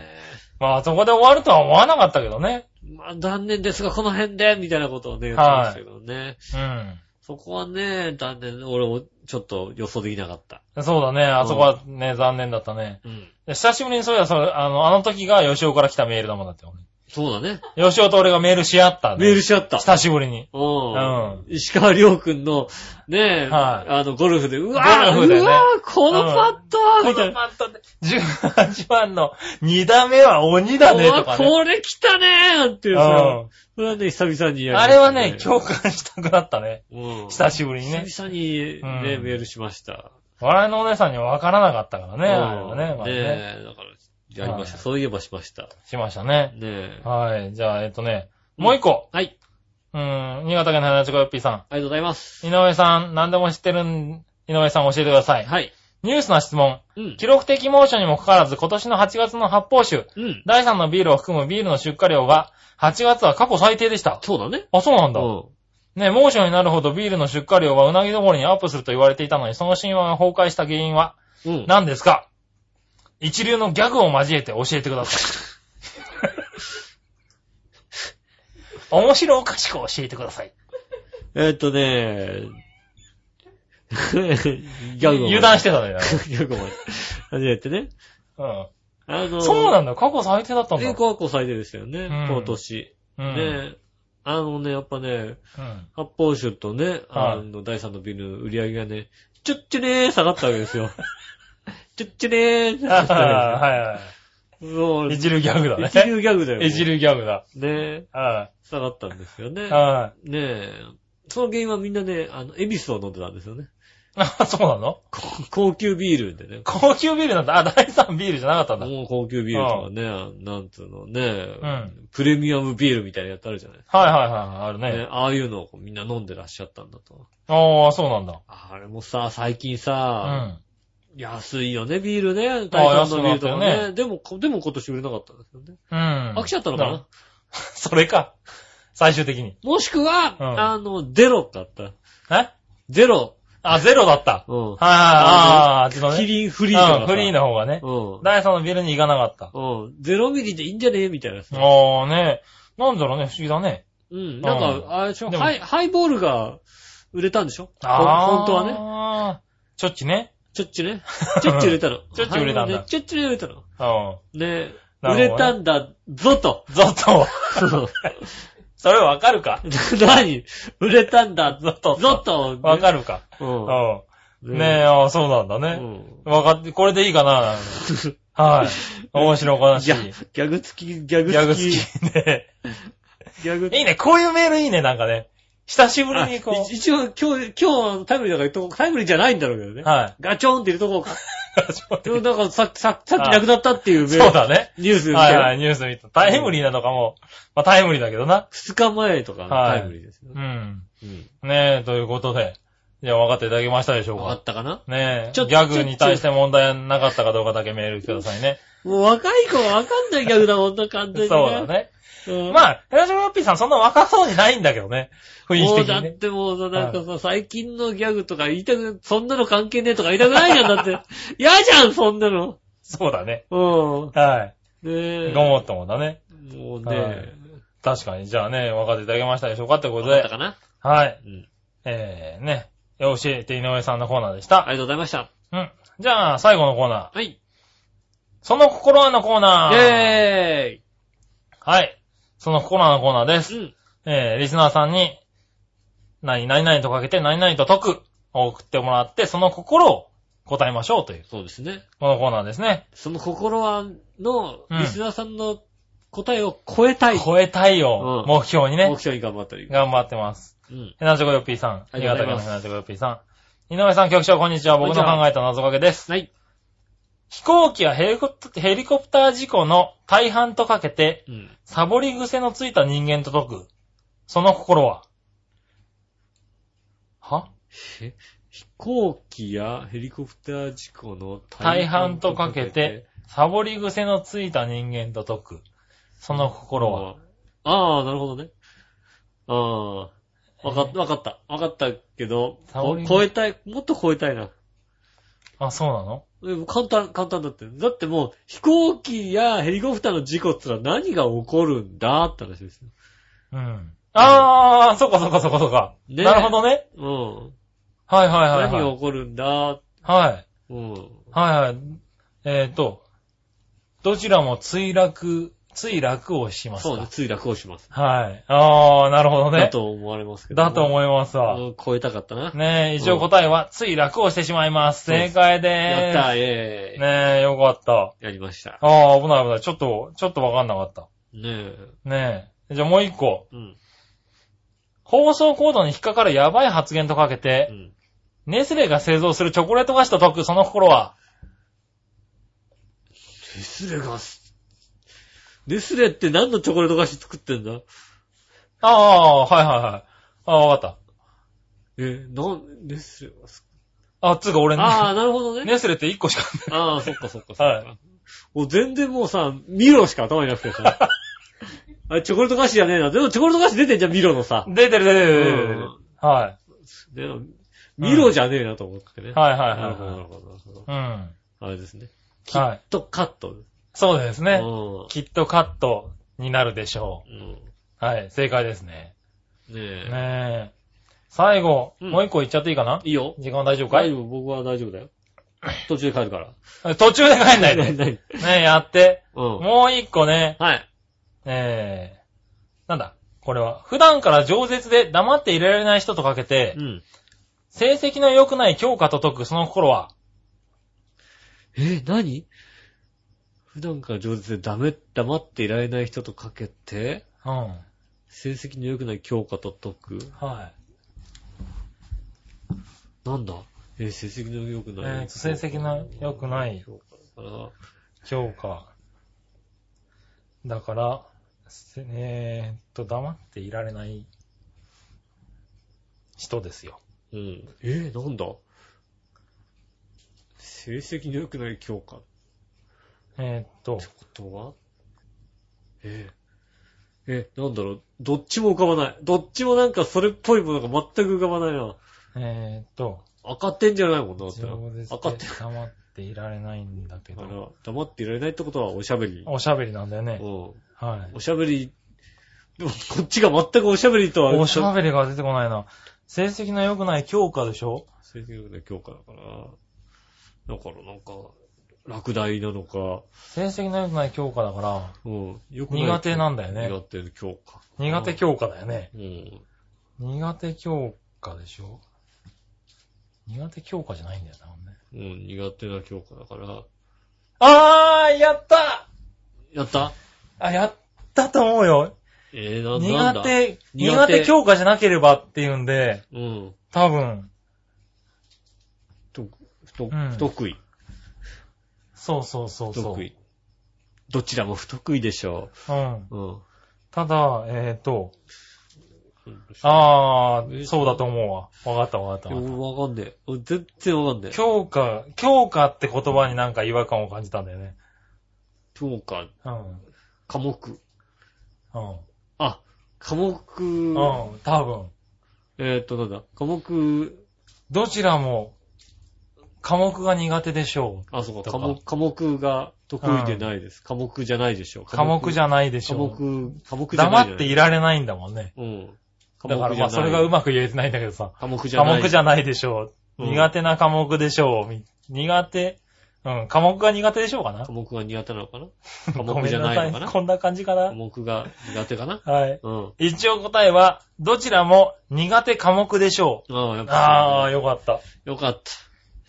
Speaker 3: まあそこで終わるとは思わなかったけどね。
Speaker 2: まあ残念ですが、この辺で、みたいなことをね、言ってましたけどね。
Speaker 3: うん。
Speaker 2: そこはね、残念、俺もちょっと予想できなかった。
Speaker 3: そうだね。あそこはね、残念だったね。
Speaker 2: うん。
Speaker 3: で久しぶりにそういや、それ、あの、あの時が吉尾から来たメールだもんだって。
Speaker 2: そうだね。
Speaker 3: 吉尾と俺がメールし合った、ね。
Speaker 2: メールしちゃった。
Speaker 3: 久しぶりに。
Speaker 2: うん。石川亮君の、ねえ、
Speaker 3: はい
Speaker 2: あの、ゴルフで、うわー、
Speaker 3: ゴルフでね
Speaker 2: うわー、このパット
Speaker 3: この
Speaker 2: みたいな。
Speaker 3: パッドで、18番の2打目は鬼だね、とかね。
Speaker 2: これ来たねーっていうさ、
Speaker 3: うん
Speaker 2: それはね、久々にやりました
Speaker 3: あれはね、共感したくなったね。
Speaker 2: うん
Speaker 3: 久しぶりにね。
Speaker 2: 久々にね、
Speaker 3: うん
Speaker 2: メールしました。
Speaker 3: 笑いのお姉さんには分からなかったからね、あれはね。
Speaker 2: うん
Speaker 3: まあね
Speaker 2: ねえ、だから、やりました。
Speaker 3: はい
Speaker 2: そういえばしました。
Speaker 3: しましたね。
Speaker 2: ねえ。
Speaker 3: はい。じゃあ、えっとね、もう一個。
Speaker 2: はい。
Speaker 3: うーん、新潟県の花よっぴーさ
Speaker 2: ありがとうございます。
Speaker 3: ん。井上さん、何でも知ってるん、井上さん教えてください。
Speaker 2: はい。
Speaker 3: ニュースな質問。
Speaker 2: うん。
Speaker 3: 記録的猛暑にもかかわらず、今年の8月の発泡酒、
Speaker 2: うん。
Speaker 3: 第3のビールを含むビールの出荷量が、8月は過去最低でした。
Speaker 2: そうだね。
Speaker 3: あ、そうなんだ。
Speaker 2: うん。
Speaker 3: ね、猛暑になるほどビールの出荷量はうなぎ登りにアップすると言われていたのに、その神話が崩壊した原因は
Speaker 2: うん。
Speaker 3: 何ですか？一流のギャグを交えて教えてください。面白おかしく教えてください。
Speaker 2: えーっとね、<laughs> ギャグを。
Speaker 3: 油断してたね。<laughs>
Speaker 2: ギャグを。初めてね。
Speaker 3: う
Speaker 2: あの
Speaker 3: ん。そうなんだ。過去最低だったんだ。
Speaker 2: え、過去最低でしたよね。
Speaker 3: ん
Speaker 2: 今年。
Speaker 3: うん。
Speaker 2: ねあのね、やっぱね、
Speaker 3: うん。
Speaker 2: 発泡酒とね、あの、第三のビールの売り上げがね、ちょっちゅねー下がったわけですよ。ちょっちゅねーって下がったわ
Speaker 3: はいは
Speaker 2: けですよ。もう
Speaker 3: い。いじるギャグだね。
Speaker 2: 一流ギャグだよ。
Speaker 3: いじるギャグだ。
Speaker 2: ね
Speaker 3: は
Speaker 2: 下がったんですよね
Speaker 3: い。。は
Speaker 2: ねえ。その原因はみんなね、あの、エビスを飲んでたんですよね。
Speaker 3: い。あ、そうなの？
Speaker 2: こ <laughs> 高級ビールでね。
Speaker 3: 高級ビールなんだ。あ、第3ビールじゃなかったんだ。
Speaker 2: もう高級ビールとかね、なんつうのね、
Speaker 3: ん
Speaker 2: プレミアムビールみたいなやつあるじゃない？
Speaker 3: はいはいはい。あるね。
Speaker 2: ね、ああいうのをみんな飲んでらっしゃったんだと。
Speaker 3: ああ、そうなんだ。
Speaker 2: あれもさ、最近
Speaker 3: う
Speaker 2: さ、
Speaker 3: ん。
Speaker 2: 安いよね、ビールね。第三のビールとか
Speaker 3: 安くなったよ
Speaker 2: ね。でも、でも今年売れなかったんですよね。
Speaker 3: うん。
Speaker 2: 飽きちゃったのか
Speaker 3: う
Speaker 2: なん <laughs>
Speaker 3: それか。最終的に。
Speaker 2: もしくは、
Speaker 3: うん
Speaker 2: あの、ゼロだった。
Speaker 3: え？
Speaker 2: ゼロ。
Speaker 3: あ、ゼロだった。
Speaker 2: うん。
Speaker 3: はいはい。ああ、あっちのね。
Speaker 2: キリンフリー。
Speaker 3: うん、フリーの方がね。
Speaker 2: うん。
Speaker 3: 第3のビルに行かなかった。
Speaker 2: うん。ゼロミリでいいんじゃねみたいなさ。
Speaker 3: ああね。なんだろうね、不思議だね。
Speaker 2: うん。なん
Speaker 3: うん
Speaker 2: か、あれでしょ、
Speaker 3: でも
Speaker 2: ハイ、ハイボールが売れたんでしょ？
Speaker 3: ああ。
Speaker 2: ほん本当はね。
Speaker 3: ね。ちょっちね。
Speaker 2: ちょっちゅね。ちょっちゅ売れたの。
Speaker 3: ちょっちゅ売れたんだ
Speaker 2: ハイボールねちょっちゅ売れたの。
Speaker 3: うん。
Speaker 2: ね売
Speaker 3: なるほどね
Speaker 2: れたんだぞと。<laughs>
Speaker 3: ゾッと。そ <laughs> れわかるか？<laughs>
Speaker 2: 何？売れたんだ
Speaker 3: ゾッと。
Speaker 2: ぞと。
Speaker 3: わかるか？
Speaker 2: うん。
Speaker 3: うん。ねえ、ああ、そうなんだ
Speaker 2: う
Speaker 3: ね。
Speaker 2: ん。
Speaker 3: わかって、これでいいかな？<laughs> はい。面白い。
Speaker 2: ギャギャグ付き、ギャグ
Speaker 3: ギャグ好
Speaker 2: 付き。
Speaker 3: きね。
Speaker 2: ギャグ
Speaker 3: いいね。こういうメールいいね、なんかね。久しぶりにこ
Speaker 2: あ一応、今日、今日タイムリーだから言っとこうタイムリーじゃないんだろうけどね。
Speaker 3: う。はい。
Speaker 2: ガチョーンって入れとこうか。でも
Speaker 3: そ
Speaker 2: なんかさっき、ささっき亡くなったっていうメール
Speaker 3: うだね。
Speaker 2: ニュース見て、
Speaker 3: はいはい、ニュース見た。タイムリーなのかも。まあタイムリーだけどな。
Speaker 2: 二日前とかタイムリーですよ
Speaker 3: う
Speaker 2: ね。
Speaker 3: ん。
Speaker 2: うん。
Speaker 3: ねえ、ということで。じゃあ分かっていただけましたでしょうか
Speaker 2: わかっ。たかな？
Speaker 3: ねえ。
Speaker 2: ちょっと
Speaker 3: ギャグに対して問題なかったかどうかだけメールくださいね。
Speaker 2: もう若い子はわかんないギャグだもんな、完全に、
Speaker 3: そうだ。ね。
Speaker 2: うん、
Speaker 3: まあ、ヘラジョロッピーさんそんな若そうにないんだけどね。雰囲気
Speaker 2: もうだっ
Speaker 3: 的にね。
Speaker 2: てもうさ、なんかさ、最近のギャグとか言いたく、そんなの関係ねえとか言いたくないじゃん、だって。<laughs> 嫌じゃん、そんなの。
Speaker 3: そうだね。
Speaker 2: うん。
Speaker 3: はい。
Speaker 2: ねえ。
Speaker 3: ごもっともだね。
Speaker 2: もう
Speaker 3: はい
Speaker 2: ね、
Speaker 3: 確かに。じゃあね、分かっていただけましたでしょうかってことで
Speaker 2: わかった。かな
Speaker 3: はい。
Speaker 2: うん。
Speaker 3: えー、ね。教えて井上さんのコーナーでした。
Speaker 2: ありがとうございました。
Speaker 3: うん。じゃあ、最後のコーナー。
Speaker 2: はい。
Speaker 3: その心はのコーナー。
Speaker 2: イェーイ
Speaker 3: はい。その心はのコーナーです。
Speaker 2: うん。
Speaker 3: えー、リスナーさんに、何、何々とかけて何々と解くを送ってもらって、その心を答えましょうという、
Speaker 2: そうですね。
Speaker 3: このコーナーですね。
Speaker 2: その心は、の、
Speaker 3: うん
Speaker 2: リスナーさんの答えを超えたい。
Speaker 3: 超えたいを
Speaker 2: うん
Speaker 3: 目標にね
Speaker 2: 目、標に頑張ったり。
Speaker 3: 頑張ってます。
Speaker 2: うん。
Speaker 3: ヘナチョコヨッピーさん。
Speaker 2: ありがとうございます
Speaker 3: 新潟県のヘナチョコヨッピーさん。井上さん局長、こんにちは。僕の考えた謎かけです。
Speaker 2: はい。
Speaker 3: 飛行機やヘリコプター事故の大半とかけて、
Speaker 2: うん。
Speaker 3: サボり癖のついた人間と解く。その心は？は？
Speaker 2: へ飛行機やヘリコプター事故の
Speaker 3: 大半とかけて、サボり癖のついた人間と解く。その心は？
Speaker 2: ああ、なるほどね。ああ。わかった、わかった。わかったけど、超えたい、もっと超えたいな。
Speaker 3: あ、そうなの？
Speaker 2: 簡単、簡単だって。だってもう、飛行機やヘリコプターの事故ってのは何が起こるんだって話ですよ。
Speaker 3: うん。あー、そっかそっかそっかそっか。
Speaker 2: ね
Speaker 3: なるほどね。
Speaker 2: うん。
Speaker 3: はいはいはい、
Speaker 2: 何が
Speaker 3: はい。
Speaker 2: 起こるんだ
Speaker 3: はい。
Speaker 2: うん。
Speaker 3: はいはい。えっ、と、どちらも墜落、墜落をしますか？
Speaker 2: そうね、墜落をします。
Speaker 3: はい。あー、なるほどね。
Speaker 2: だと思われますけど。
Speaker 3: だと思いますわ。
Speaker 2: うん超えたかったな。
Speaker 3: ねえ、一応答えは、墜落をしてしまいます。正解でーす。
Speaker 2: やったー、ええ
Speaker 3: ねえ、よかった。
Speaker 2: やりました。
Speaker 3: あー、危ない危ない。ちょっと、ちょっとわかんなかった。
Speaker 2: ね
Speaker 3: ねえ。じゃあもう一個。
Speaker 2: え。うん。
Speaker 3: 放送コードに引っかかるやばい発言とかけて
Speaker 2: う、ん。
Speaker 3: ネスレが製造するチョコレート菓子と解くその心は、
Speaker 2: ネスレが、ネスレって何のチョコレート菓子作ってんだ？
Speaker 3: ああ、はいはいはい。ああ、わかっ
Speaker 2: え、なん、ネスレがす
Speaker 3: た。あ、つうか俺ね、
Speaker 2: ああ、なるほどね。<laughs>
Speaker 3: ネスレって1個しか
Speaker 2: ああ、そっかそっかそっか。
Speaker 3: はい
Speaker 2: もう全然もうさ、ミロしか頭になくてさ。<laughs> あれ、チョコレート菓子じゃねえな。でもチョコレート菓子出てんじゃん、ミロのさ。
Speaker 3: 出てる出てる出てる出てる
Speaker 2: うん
Speaker 3: は
Speaker 2: でミロじゃねえなと思ってね。
Speaker 3: い。はいはい
Speaker 2: なるほど、な
Speaker 3: は
Speaker 2: るほどなるほど。
Speaker 3: い。うん。
Speaker 2: あれですね。
Speaker 3: はい。
Speaker 2: と、カット。
Speaker 3: そうですね。
Speaker 2: う
Speaker 3: きっとカットになるでしょ
Speaker 2: ん。うん。
Speaker 3: う。はい。正解ですね。
Speaker 2: ねえ。
Speaker 3: ねえ。最後、
Speaker 2: うん
Speaker 3: もう一個言っちゃっていいかな？い
Speaker 2: いよ。
Speaker 3: 時間大丈夫かい？
Speaker 2: 大丈夫、僕は大丈夫だよ。<laughs> 途中で帰るから。
Speaker 3: 途中で帰んないで。<laughs>
Speaker 2: 何
Speaker 3: ねえ、やって。
Speaker 2: うん。
Speaker 3: もう一個ね、
Speaker 2: はい。
Speaker 3: えー、なんだ、これは。普段から饒舌で黙っていられない人とかけて
Speaker 2: う、ん。
Speaker 3: 成績の良くない教科と解くその心は、
Speaker 2: え、何？普段から上手でダメ、黙っていられない人とかけて、
Speaker 3: うん。
Speaker 2: 成績の良くない教科と解く。
Speaker 3: はい。
Speaker 2: なんだ？え、成績の良く
Speaker 3: え
Speaker 2: ない。
Speaker 3: ーと、成績の良くない
Speaker 2: 教科だから、
Speaker 3: 教科。だから、せえーっと、黙っていられない人ですよ。
Speaker 2: うん。えー、なんだ？成績の良くない教科っ
Speaker 3: えーっと、
Speaker 2: てことは？えー、え、なんだろう？どっちも浮かばない。どっちもなんかそれっぽいものが全く浮かばないな。
Speaker 3: えーっと、
Speaker 2: 赤点じゃないもんな、だってな赤点。
Speaker 3: で黙っていられないんだけど、、
Speaker 2: 黙っていられないってことはおしゃべり。
Speaker 3: おしゃべりなんだよね。
Speaker 2: うん。
Speaker 3: はい。
Speaker 2: おしゃべり、でもこっちが全くおしゃべりとは。
Speaker 3: おしゃべりが出てこないな。成績の良くない教科でしょ？
Speaker 2: 成績の良くない教科だから。だからなんか、落第なのか、
Speaker 3: 成績の良くない教科だから、
Speaker 2: うん。よく
Speaker 3: 苦手なんだよね
Speaker 2: 苦手教科。
Speaker 3: 苦手教科だよね。
Speaker 2: うん。
Speaker 3: 苦手教科でしょ苦手教科じゃないんだよな、ね
Speaker 2: うん、苦手な教科だから。
Speaker 3: あー、やった
Speaker 2: やった？
Speaker 3: あ、やったと思うよ。
Speaker 2: えー、な、なんだ？
Speaker 3: 苦手、
Speaker 2: 苦手
Speaker 3: 苦手教科じゃなければっていうんで、
Speaker 2: うん。
Speaker 3: 多分、
Speaker 2: と、不と
Speaker 3: うん
Speaker 2: 不得意。
Speaker 3: そうそうそうそう。
Speaker 2: 不得意。どちらも不得意でしょ
Speaker 3: うん。
Speaker 2: う。うん。
Speaker 3: ただ、えっ、と、
Speaker 2: あ
Speaker 3: あそうだと思うわ。わかったわかった
Speaker 2: で
Speaker 3: わかっ
Speaker 2: もわかんねえ。俺全然わかんねえ
Speaker 3: た。。教科、教科って言葉になんか違和感を感じたんだよね。
Speaker 2: 教科、
Speaker 3: うん。
Speaker 2: 科目。
Speaker 3: うん。
Speaker 2: あ、科目、
Speaker 3: うん、多分。
Speaker 2: えーっと、なんだ、科目、
Speaker 3: どちらも、科目が苦手でしょ
Speaker 2: あ、そうか、科目、科目が得意でないです。科目じゃないでしょう。
Speaker 3: う。科目じゃないでし
Speaker 2: 科
Speaker 3: ょう。
Speaker 2: 目、科目じゃない
Speaker 3: 黙っていられないんだもんね。
Speaker 2: うん。科
Speaker 3: だからまあそれがうまく言えてないんだけどさ。
Speaker 2: 科目じゃない。
Speaker 3: 科目じゃないでしょう。
Speaker 2: うん
Speaker 3: 苦手な科目でしょう。み苦手？うん、科目が苦手でしょうかな？
Speaker 2: 科。目が苦手なのかな？<laughs> 科
Speaker 3: ご
Speaker 2: 目じゃ
Speaker 3: なさい。
Speaker 2: のかな？
Speaker 3: こんな感じか
Speaker 2: 科
Speaker 3: な。
Speaker 2: 目が苦手かな？
Speaker 3: はい。
Speaker 2: うん。
Speaker 3: 一応答えは、どちらも苦手科目でしょう。
Speaker 2: ああ、やっぱ
Speaker 3: ああ、よかった。
Speaker 2: よかった。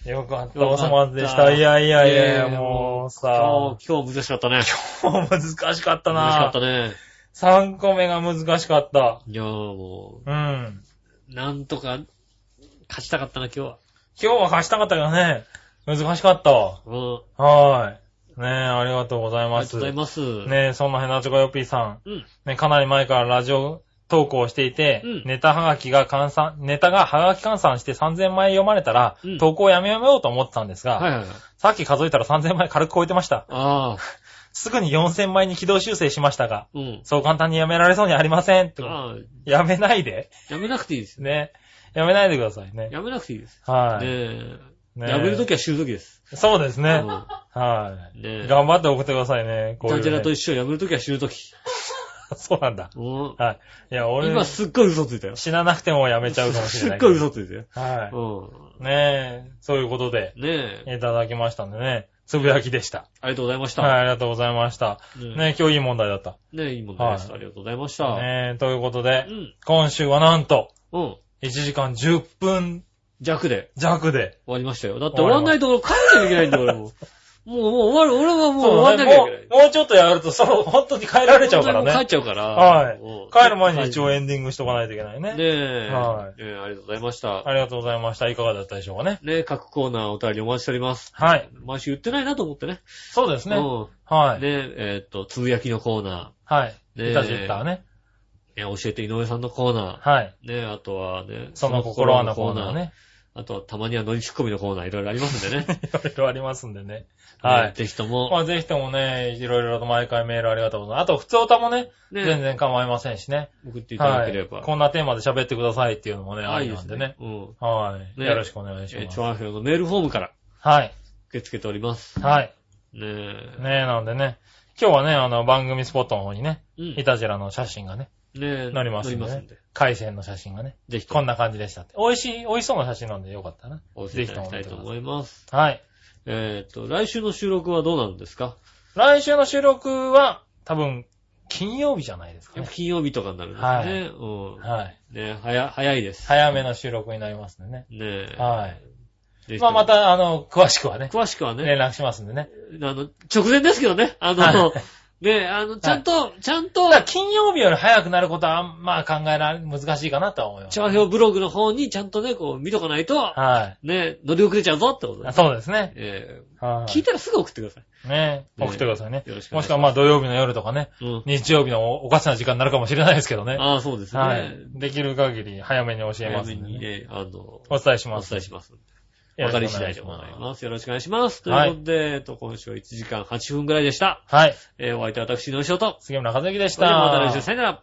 Speaker 3: よかった、お粗末でした。いやいやいやもうさ、
Speaker 2: 今日、今日難しかったね。
Speaker 3: 今日難しかった
Speaker 2: 難しか
Speaker 3: な
Speaker 2: ったね。
Speaker 3: 3個目が難しかった。
Speaker 2: いやーも
Speaker 3: うん。
Speaker 2: う、なんとか、勝ちたかったな、今日は。
Speaker 3: 今日は勝ちたかったけどね、難しかったわ。
Speaker 2: うん。
Speaker 3: はーい。ねえ、ありがとうございます。
Speaker 2: ありがとうございます。
Speaker 3: ねえ、そんなヘナチョコヨッピーさん。
Speaker 2: うん。
Speaker 3: ね、かなり前からラジオ投稿をしていて、
Speaker 2: うん
Speaker 3: ネタはがきが換算、ネタがはがき換算して3000枚読まれたら、
Speaker 2: うん
Speaker 3: 投稿をやめようと思ってたんですが、
Speaker 2: はいはいはい。
Speaker 3: さっき数えたら3000枚軽く超えてました。<laughs> すぐに4000枚に軌道修正しましたが、
Speaker 2: うん。
Speaker 3: そう簡単にやめられそうにありません。やめないで。
Speaker 2: やめなくていいです。
Speaker 3: ね。やめないでくださいね。
Speaker 2: やめなくていいです。
Speaker 3: はい。
Speaker 2: ねえ。
Speaker 3: ね
Speaker 2: やめるときは知るときです。
Speaker 3: そうですね。
Speaker 2: うん
Speaker 3: はい。
Speaker 2: ねえ。
Speaker 3: 頑張って送ってくださいね。こういう、
Speaker 2: ジャンジャラ
Speaker 3: ね。
Speaker 2: と一緒やめるときは知るとき。<laughs>
Speaker 3: そうなんだ。
Speaker 2: うん
Speaker 3: はい。いや、俺、
Speaker 2: 今すっごい嘘ついたよ。
Speaker 3: 死ななくてもやめちゃうかもしれない。
Speaker 2: すっごい嘘ついたよ。
Speaker 3: は
Speaker 2: う
Speaker 3: い。ねえ、そういうことで、
Speaker 2: ん。ねえ。
Speaker 3: いただきましたんでね。つぶやきでした。
Speaker 2: ありがとうございました。
Speaker 3: はい、ありがとうございました。
Speaker 2: ね
Speaker 3: ねえ、今日いい問題だった。
Speaker 2: ねいい問題です。
Speaker 3: はい
Speaker 2: ありがとうございました。
Speaker 3: ねえ、ということで
Speaker 2: う、ん。
Speaker 3: 今週はなんと、
Speaker 2: うん。
Speaker 3: 1時間10分
Speaker 2: 弱で
Speaker 3: 弱で。
Speaker 2: 終わりましたよ。だって終わんないと帰んなきゃいけないんだよ、俺も。もう、もう終わる、俺はもう終わんなきゃいけない。
Speaker 3: もう、もうちょっとやると、その、<laughs> 本当に帰られちゃうから
Speaker 2: も帰っ
Speaker 3: ね。
Speaker 2: ちゃうから。
Speaker 3: はい
Speaker 2: うん
Speaker 3: 帰る前に一応エンディングしとかないといけないね。
Speaker 2: ねえ。
Speaker 3: はい
Speaker 2: ねえありがとうございました。
Speaker 3: ありがとうございました。いかがだったでしょうかね。
Speaker 2: ねえ、各コーナーお便りお待ちしております。
Speaker 3: はい。
Speaker 2: 毎週言ってないなと思ってね。
Speaker 3: そうですね。
Speaker 2: うん。
Speaker 3: はい。
Speaker 2: ねえ、えーっと、つぶやきのコーナ
Speaker 3: はい。
Speaker 2: ねえ
Speaker 3: いたじったね。
Speaker 2: ー、ね教えて井上さんのコーナ
Speaker 3: はい。
Speaker 2: ー、ねえ、あとはね、
Speaker 3: その心はのコーナー。ね。
Speaker 2: あとはたまには乗りツッコミのコーナーいろいろありますんでね。<laughs>
Speaker 3: いろいろありますんでね。は
Speaker 2: ね
Speaker 3: い。
Speaker 2: ぜひとも、
Speaker 3: まあぜひともね、いろいろと毎回メールありがとうございます。あと、普通歌もね、
Speaker 2: ね
Speaker 3: 全然構いませんしね。
Speaker 2: 送っていただ
Speaker 3: はい。
Speaker 2: ければ。
Speaker 3: こんなテーマで喋ってくださいっていうのもね、ありなんでね。。
Speaker 2: うん。
Speaker 3: はい。
Speaker 2: ね
Speaker 3: よろしくお願いし
Speaker 2: えー、
Speaker 3: ます
Speaker 2: チ。ョアヘヨのメールフォームから
Speaker 3: はい。
Speaker 2: 受け付けております。
Speaker 3: はい。
Speaker 2: ねえ。
Speaker 3: ねえ、なんでね。今日はね、あの、番組スポットの方にね、
Speaker 2: うん。
Speaker 3: イタジラの写真がね、
Speaker 2: ねえ。
Speaker 3: 載りますんでね
Speaker 2: 載りますんで。
Speaker 3: 海鮮の写真がね、
Speaker 2: ぜひとも
Speaker 3: こんな感じでしたって。美味しい、美味しそうな写真なんでよかったな。
Speaker 2: お寄せいただきたいと
Speaker 3: ぜひとも
Speaker 2: 思います。
Speaker 3: はい。
Speaker 2: えっと、来週の収録はどうなるんですか？
Speaker 3: 来週の収録は、多分、金曜日じゃないですかね。
Speaker 2: 金曜日とかになるんですね。
Speaker 3: はい
Speaker 2: うん。
Speaker 3: はい。
Speaker 2: ね早、早いです。
Speaker 3: 早めの収録になりますんでね。
Speaker 2: ねえ。
Speaker 3: はい。まあま、た、あの、詳しくはね、
Speaker 2: 詳しくはね、
Speaker 3: 連絡しますんでね。
Speaker 2: あの、直前ですけどね、あの、
Speaker 3: はい
Speaker 2: ねあの、ちゃんと、ちゃんと
Speaker 3: た、だ金曜日より早くなることは、まあ考えられ、難しいかなとは思います。
Speaker 2: チャーヒョブログの方にちゃんとね、こう、見とかないと、
Speaker 3: は
Speaker 2: ね、乗り遅れちゃうぞってこと
Speaker 3: い。
Speaker 2: です。
Speaker 3: そうですね。
Speaker 2: え
Speaker 3: はい。
Speaker 2: ー聞いたらすぐ送ってください。
Speaker 3: ね
Speaker 2: ね
Speaker 3: 送ってくださいね。
Speaker 2: よろしくお願いします
Speaker 3: もしくはまあ土曜日の夜とかね、
Speaker 2: うん。
Speaker 3: 日曜日のおかしな時間になるかもしれないですけどね。
Speaker 2: ああ、そうですね。
Speaker 3: はい。できる限り早めに教えますんでね。
Speaker 2: にね、あの、
Speaker 3: お伝えし
Speaker 2: お
Speaker 3: ます。
Speaker 2: 伝えします。わかり次第でござい
Speaker 3: ま
Speaker 2: ます。よろしくお願いします。と
Speaker 3: はいいう
Speaker 2: ことで、えっと、今週は1時間8分くらいでした。
Speaker 3: す。はい。
Speaker 2: えー、お相手は私の仕事。
Speaker 3: 杉村和之でし
Speaker 2: それではまた来週、
Speaker 3: た。
Speaker 2: さよなら。